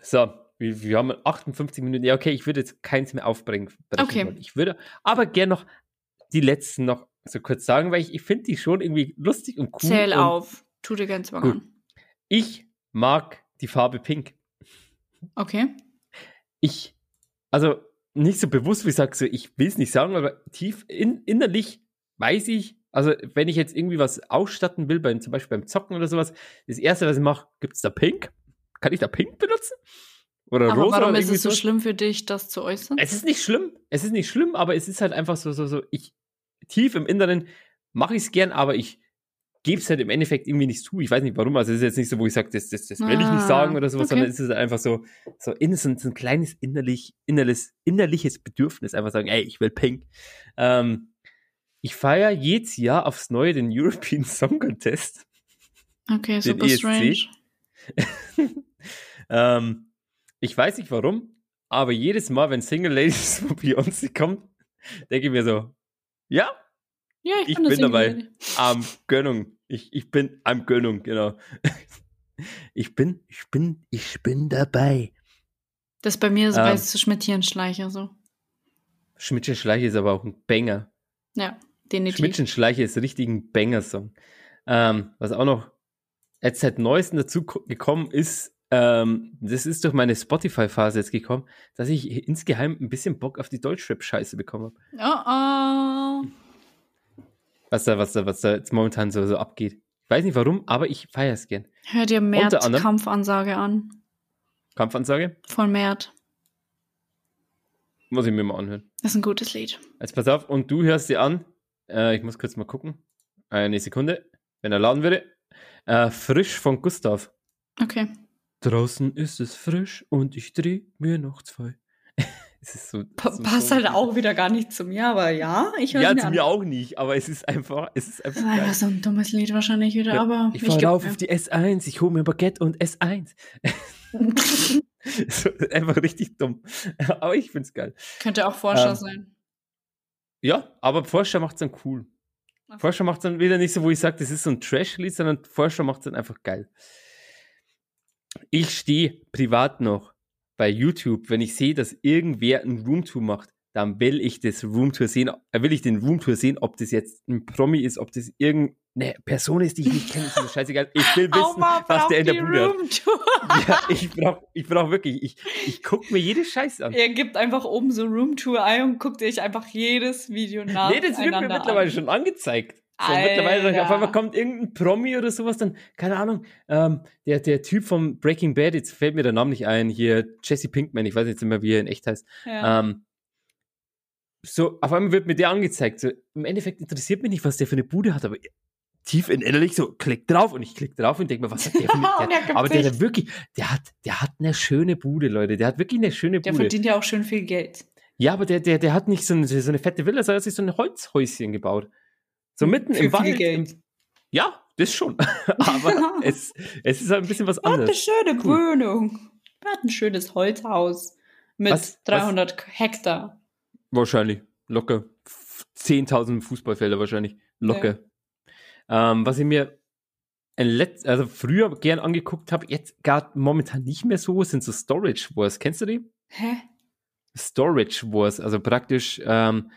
So, wir, wir haben 58 Minuten. Ja, okay, ich würde jetzt keins mehr aufbringen. Okay. wollen. Ich würde aber gern noch die letzten noch so kurz sagen, weil ich, ich finde die schon irgendwie lustig und cool. Zähl und auf. Tu dir ganz Gut. an. Ich mag die Farbe Pink. Okay. Ich, also nicht so bewusst, wie ich sage, so, ich will es nicht sagen, aber tief in, innerlich weiß ich, also wenn ich jetzt irgendwie was ausstatten will, beim, zum Beispiel beim Zocken oder sowas, das erste, was ich mache, gibt es da Pink? Kann ich da Pink benutzen? Oder Aber rosa? warum ist es so schlimm für dich, das zu äußern? Es ist nicht schlimm. Es ist nicht schlimm, aber es ist halt einfach so, so, so, ich, tief im Inneren mache ich es gern, aber ich gebe es halt im Endeffekt irgendwie nicht zu. Ich weiß nicht warum. Also es ist jetzt nicht so, wo ich sage, das, das, das will ich nicht Ah, sagen oder sowas, okay. sondern es ist halt einfach so, so, in, so, ein- kleines innerlich, innerliches, innerliches Bedürfnis, einfach sagen, ey, ich will Pink. Ähm, ich feiere jedes Jahr aufs Neue den European Song Contest. Okay, super ESC. strange. Ähm, ich weiß nicht warum, aber jedes Mal, wenn Single Ladies von Beyoncé kommt, denke ich mir so, ja, Ja, ich eine bin dabei. Am Gönnung. Ich, ich bin am Gönnung, genau. Ich bin, ich bin, ich bin dabei. Das bei mir so Ähm. bei Schmidtchen Schleicher so. Schmidtchen Schleiche ist aber auch ein Banger. Ja, definitiv. Schmidtchen Schleiche ist richtig ein Banger-Song. Ähm, was auch noch jetzt seit neuestem dazu ko- gekommen ist, ähm, das ist durch meine Spotify-Phase jetzt gekommen, dass ich insgeheim ein bisschen Bock auf die Deutschrap-Scheiße bekommen habe. Oh oh. Was da, was da, was da jetzt momentan so, so abgeht. Ich weiß nicht warum, aber ich feiere es gern. Hör dir Mert anderem- Kampfansage an. Kampfansage? Von Mert. Muss ich mir mal anhören. Das ist ein gutes Lied. Jetzt pass auf, und du hörst dir an. Äh, ich muss kurz mal gucken. Eine Sekunde, wenn er laden würde. Äh, frisch von Gustav. Okay. Draußen ist es frisch und ich drehe mir noch zwei. es ist so. Pa so passt so- halt auch wieder gar nicht zu mir, aber ja, ich höre Ja, zu an. mir auch nicht, aber es ist einfach, es ist einfach Das einfach geil. so ein dummes Lied wahrscheinlich wieder, Ja, aber Ich ich fahre mir. auf die S1, ich hole mir Baguette und S1. so, einfach richtig dumm. Aber ich find's geil. Könnte auch Forscher Ähm, sein. Ja, aber Forscher macht's dann cool. Ach. Forscher macht's dann wieder nicht so, wo ich sage, das ist so ein Trash-Lied, sondern Forscher macht's dann einfach geil. Ich stehe privat noch bei YouTube, wenn ich sehe, dass irgendwer ein Roomtour macht, dann will ich das Roomtour sehen, äh, will ich den Roomtour sehen, ob das jetzt ein Promi ist, ob das irgendeine Person ist, die ich nicht kenne, ist mir scheißegal. Ich will wissen, Auma was der in der Bude hat. Ja, ich brauch, ich brauch wirklich, ich, ich guck mir jede Scheiße an. Ihr gebt einfach oben so Roomtour ein und guckt euch einfach jedes Video nach. Nee, das wird mir mittlerweile schon angezeigt. So, mittlerweile auf einmal kommt irgendein Promi oder sowas, dann, keine Ahnung, ähm, der, der Typ vom Breaking Bad, jetzt fällt mir der Name nicht ein, hier Jesse Pinkman, ich weiß jetzt nicht mehr, wie er in echt heißt. Ja. Ähm, so, auf einmal wird mir der angezeigt. So, Im Endeffekt interessiert mich nicht, was der für eine Bude hat, aber tief in innerlich so, klick drauf und ich klick drauf und denke mir, was hat der für eine, der, gibt aber der hat wirklich, der hat, der hat eine schöne Bude, Leute, der hat wirklich eine schöne Der Bude. verdient ja auch schön viel Geld. Ja, aber der, der, der hat nicht so eine, so eine fette Villa, sondern er hat sich so ein Holzhäuschen gebaut. So mitten Für im Wald. Im, ja, das schon. aber es, es ist halt ein bisschen was Er hat eine anderes. schöne Cool. Wohnung. Er hat ein schönes Holzhaus mit Was- was- 300 Hektar. Wahrscheinlich. Locker. F- 10.000 Fußballfelder wahrscheinlich. Locker. Ähm, was ich mir Letz also früher gern angeguckt habe, jetzt gar momentan nicht mehr so, sind so Storage Wars. Kennst du die? Hä? Storage Wars, also praktisch, ähm,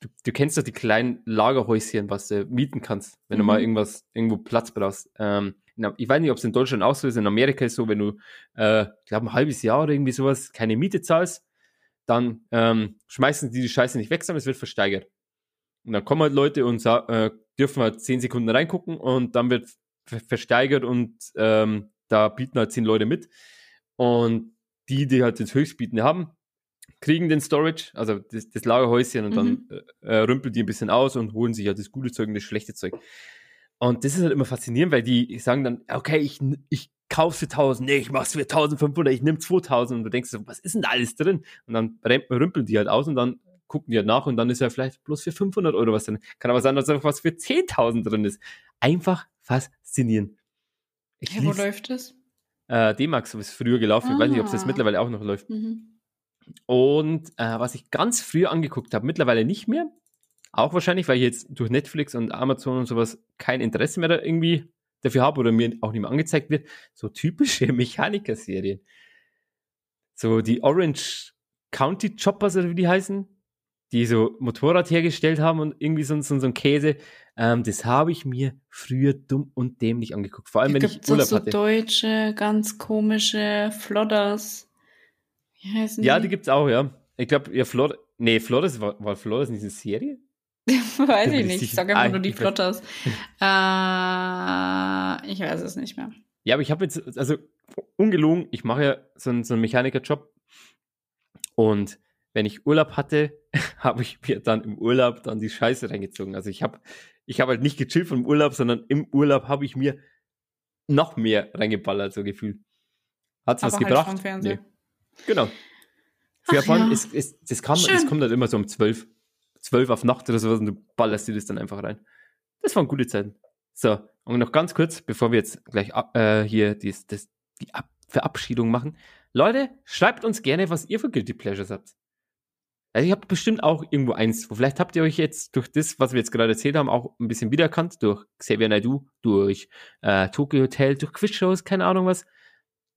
du, du kennst doch die kleinen Lagerhäuschen, was du mieten kannst, wenn du Mhm. mal irgendwas, irgendwo Platz brauchst. Ähm, ich weiß nicht, ob es in Deutschland auch so ist, in Amerika ist so, wenn du, äh, ich glaube, ein halbes Jahr oder irgendwie sowas keine Miete zahlst, dann ähm, schmeißen die die Scheiße nicht weg, sondern es wird versteigert. Und dann kommen halt Leute und äh, dürfen halt zehn Sekunden reingucken und dann wird ver versteigert und ähm, da bieten halt zehn Leute mit. Und die, die halt das Höchstbietende haben, kriegen den Storage, also das, das Lagerhäuschen und dann äh, äh, rümpeln die ein bisschen aus und holen sich halt das gute Zeug und das schlechte Zeug. Und das ist halt immer faszinierend, weil die sagen dann, okay, ich, ich kauf's für 1000, nee, ich mach's für 1500, ich nehm 2000 und du denkst so, was ist denn da alles drin? Und dann rümpeln die halt aus und dann gucken die halt nach und dann ist ja vielleicht bloß für 500 Euro was drin. Kann aber sein, dass einfach was für 10.000 drin ist. Einfach faszinierend. Ich Hä, wo läuft das? Äh, D-Max ist früher gelaufen. Ich weiß nicht, ob es das Ah. mittlerweile auch noch läuft. Mhm. Und äh, was ich ganz früh angeguckt habe, mittlerweile nicht mehr. Auch wahrscheinlich, weil ich jetzt durch Netflix und Amazon und sowas kein Interesse mehr da irgendwie dafür habe oder mir auch nicht mehr angezeigt wird. So typische Mechaniker-Serien. So die Orange County Choppers oder wie die heißen, die so Motorrad hergestellt haben und irgendwie so, so, so ein Käse. Ähm, das habe ich mir früher dumm und dämlich angeguckt. Vor allem, Da wenn ich Urlaub so hatte. deutsche, ganz komische Flodders. Heißen Ja, die? die gibt's auch, ja. Ich glaube, ja, Flor nee, Flores war, war Flores nicht eine Serie? weiß ich ich nicht. Ich sicher. sag einfach Ah, nur die Flotters. äh, ich weiß es nicht mehr. Ja, aber ich habe jetzt, also ungelogen, ich mache ja so einen, so einen Mechanikerjob und wenn ich Urlaub hatte, habe ich mir dann im Urlaub dann die Scheiße reingezogen. Also ich habe ich hab halt nicht gechillt vom Urlaub, sondern im Urlaub habe ich mir noch mehr reingeballert, so gefühlt. Hat's was Aber halt gebracht? vom Fernseher. Genau. Für Ach Japan ja. ist, ist, das, kann, Schön. kommt halt immer so um 12. 12 auf Nacht oder sowas und du ballerst dir das dann einfach rein. Das waren gute Zeiten. So, und noch ganz kurz, bevor wir jetzt gleich äh, hier dies, das, die, ab, Verabschiedung machen. Leute, schreibt uns gerne, was ihr für Guilty Pleasures habt. Also ich habe bestimmt auch irgendwo eins. Vielleicht habt ihr euch jetzt durch das, was wir jetzt gerade erzählt haben, auch ein bisschen wiedererkannt. Durch Xavier Naidoo, durch äh, Tokyo Hotel, durch Quizshows, keine Ahnung was.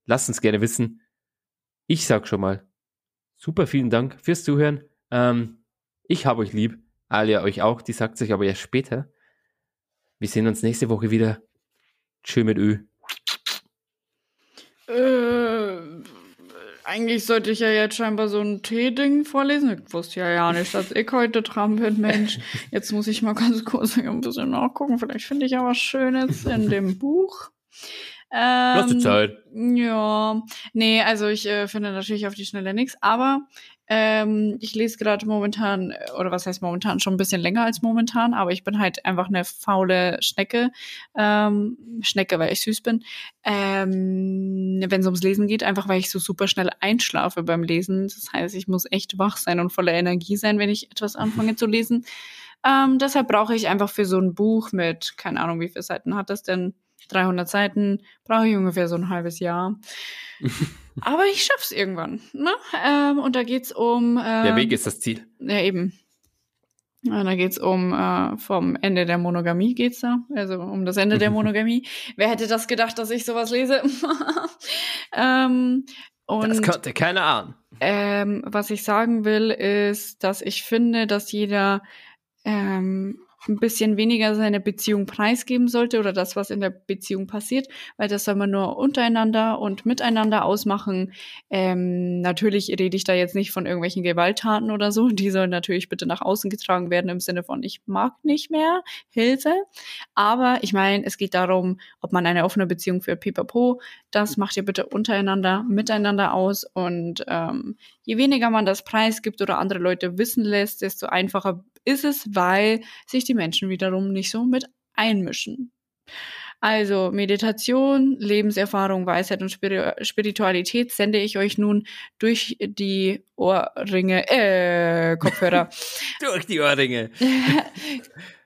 Lasst uns gerne wissen. Ich sag schon mal, super vielen Dank fürs Zuhören. Ähm, ich habe euch lieb. Alia euch auch. Die sagt sich aber erst später. Wir sehen uns nächste Woche wieder. Tschö mit Ö. Äh, eigentlich sollte ich ja jetzt scheinbar so ein Tee-Ding vorlesen. Ich wusste ja ja nicht, dass ich heute dran bin, Mensch. Jetzt muss ich mal ganz kurz ein bisschen nachgucken. Vielleicht finde ich ja was Schönes in dem Buch. Ähm, Lass dir Zeit. Ja, nee, also ich äh, finde natürlich auf die Schnelle nichts, aber ähm, ich lese gerade momentan, äh, oder was heißt momentan, schon ein bisschen länger als momentan, aber ich bin halt einfach eine faule Schnecke. Ähm, Schnecke, weil ich süß bin. Ähm, Wenn es ums Lesen geht, einfach weil ich so super schnell einschlafe beim Lesen. Das heißt, ich muss echt wach sein und voller Energie sein, wenn ich etwas anfange zu lesen. Ähm, deshalb brauche ich einfach für so ein Buch mit, keine Ahnung, wie viele Seiten hat das denn? 300 Seiten, brauche ich ungefähr so ein halbes Jahr. Aber ich schaff's irgendwann. Ne? Ähm, und da geht's um. Ähm, Der Weg ist das Ziel. Ja, eben. Ja, da geht's um äh, vom Ende der Monogamie geht's da, also um das Ende der Monogamie. Wer hätte das gedacht, dass ich sowas lese? ähm, und Das konnte keiner ahnen. ähm, was ich sagen will, ist, dass ich finde, dass jeder ähm, ein bisschen weniger seine Beziehung preisgeben sollte oder das, was in der Beziehung passiert, weil das soll man nur untereinander und miteinander ausmachen. Ähm, natürlich rede ich da jetzt nicht von irgendwelchen Gewalttaten oder so. Die sollen natürlich bitte nach außen getragen werden im Sinne von ich mag nicht mehr Hilfe. Aber ich meine, es geht darum, ob man eine offene Beziehung führt, pipapo. Das macht ihr bitte untereinander, miteinander aus. Und ähm, je weniger man das preisgibt oder andere Leute wissen lässt, desto einfacher ist es, weil sich die Menschen wiederum nicht so mit einmischen. Also Meditation, Lebenserfahrung, Weisheit und Spiri Spiritualität sende ich euch nun durch die Ohrringe, äh, Kopfhörer. Durch die Ohrringe.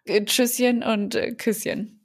Tschüsschen und äh, Küsschen.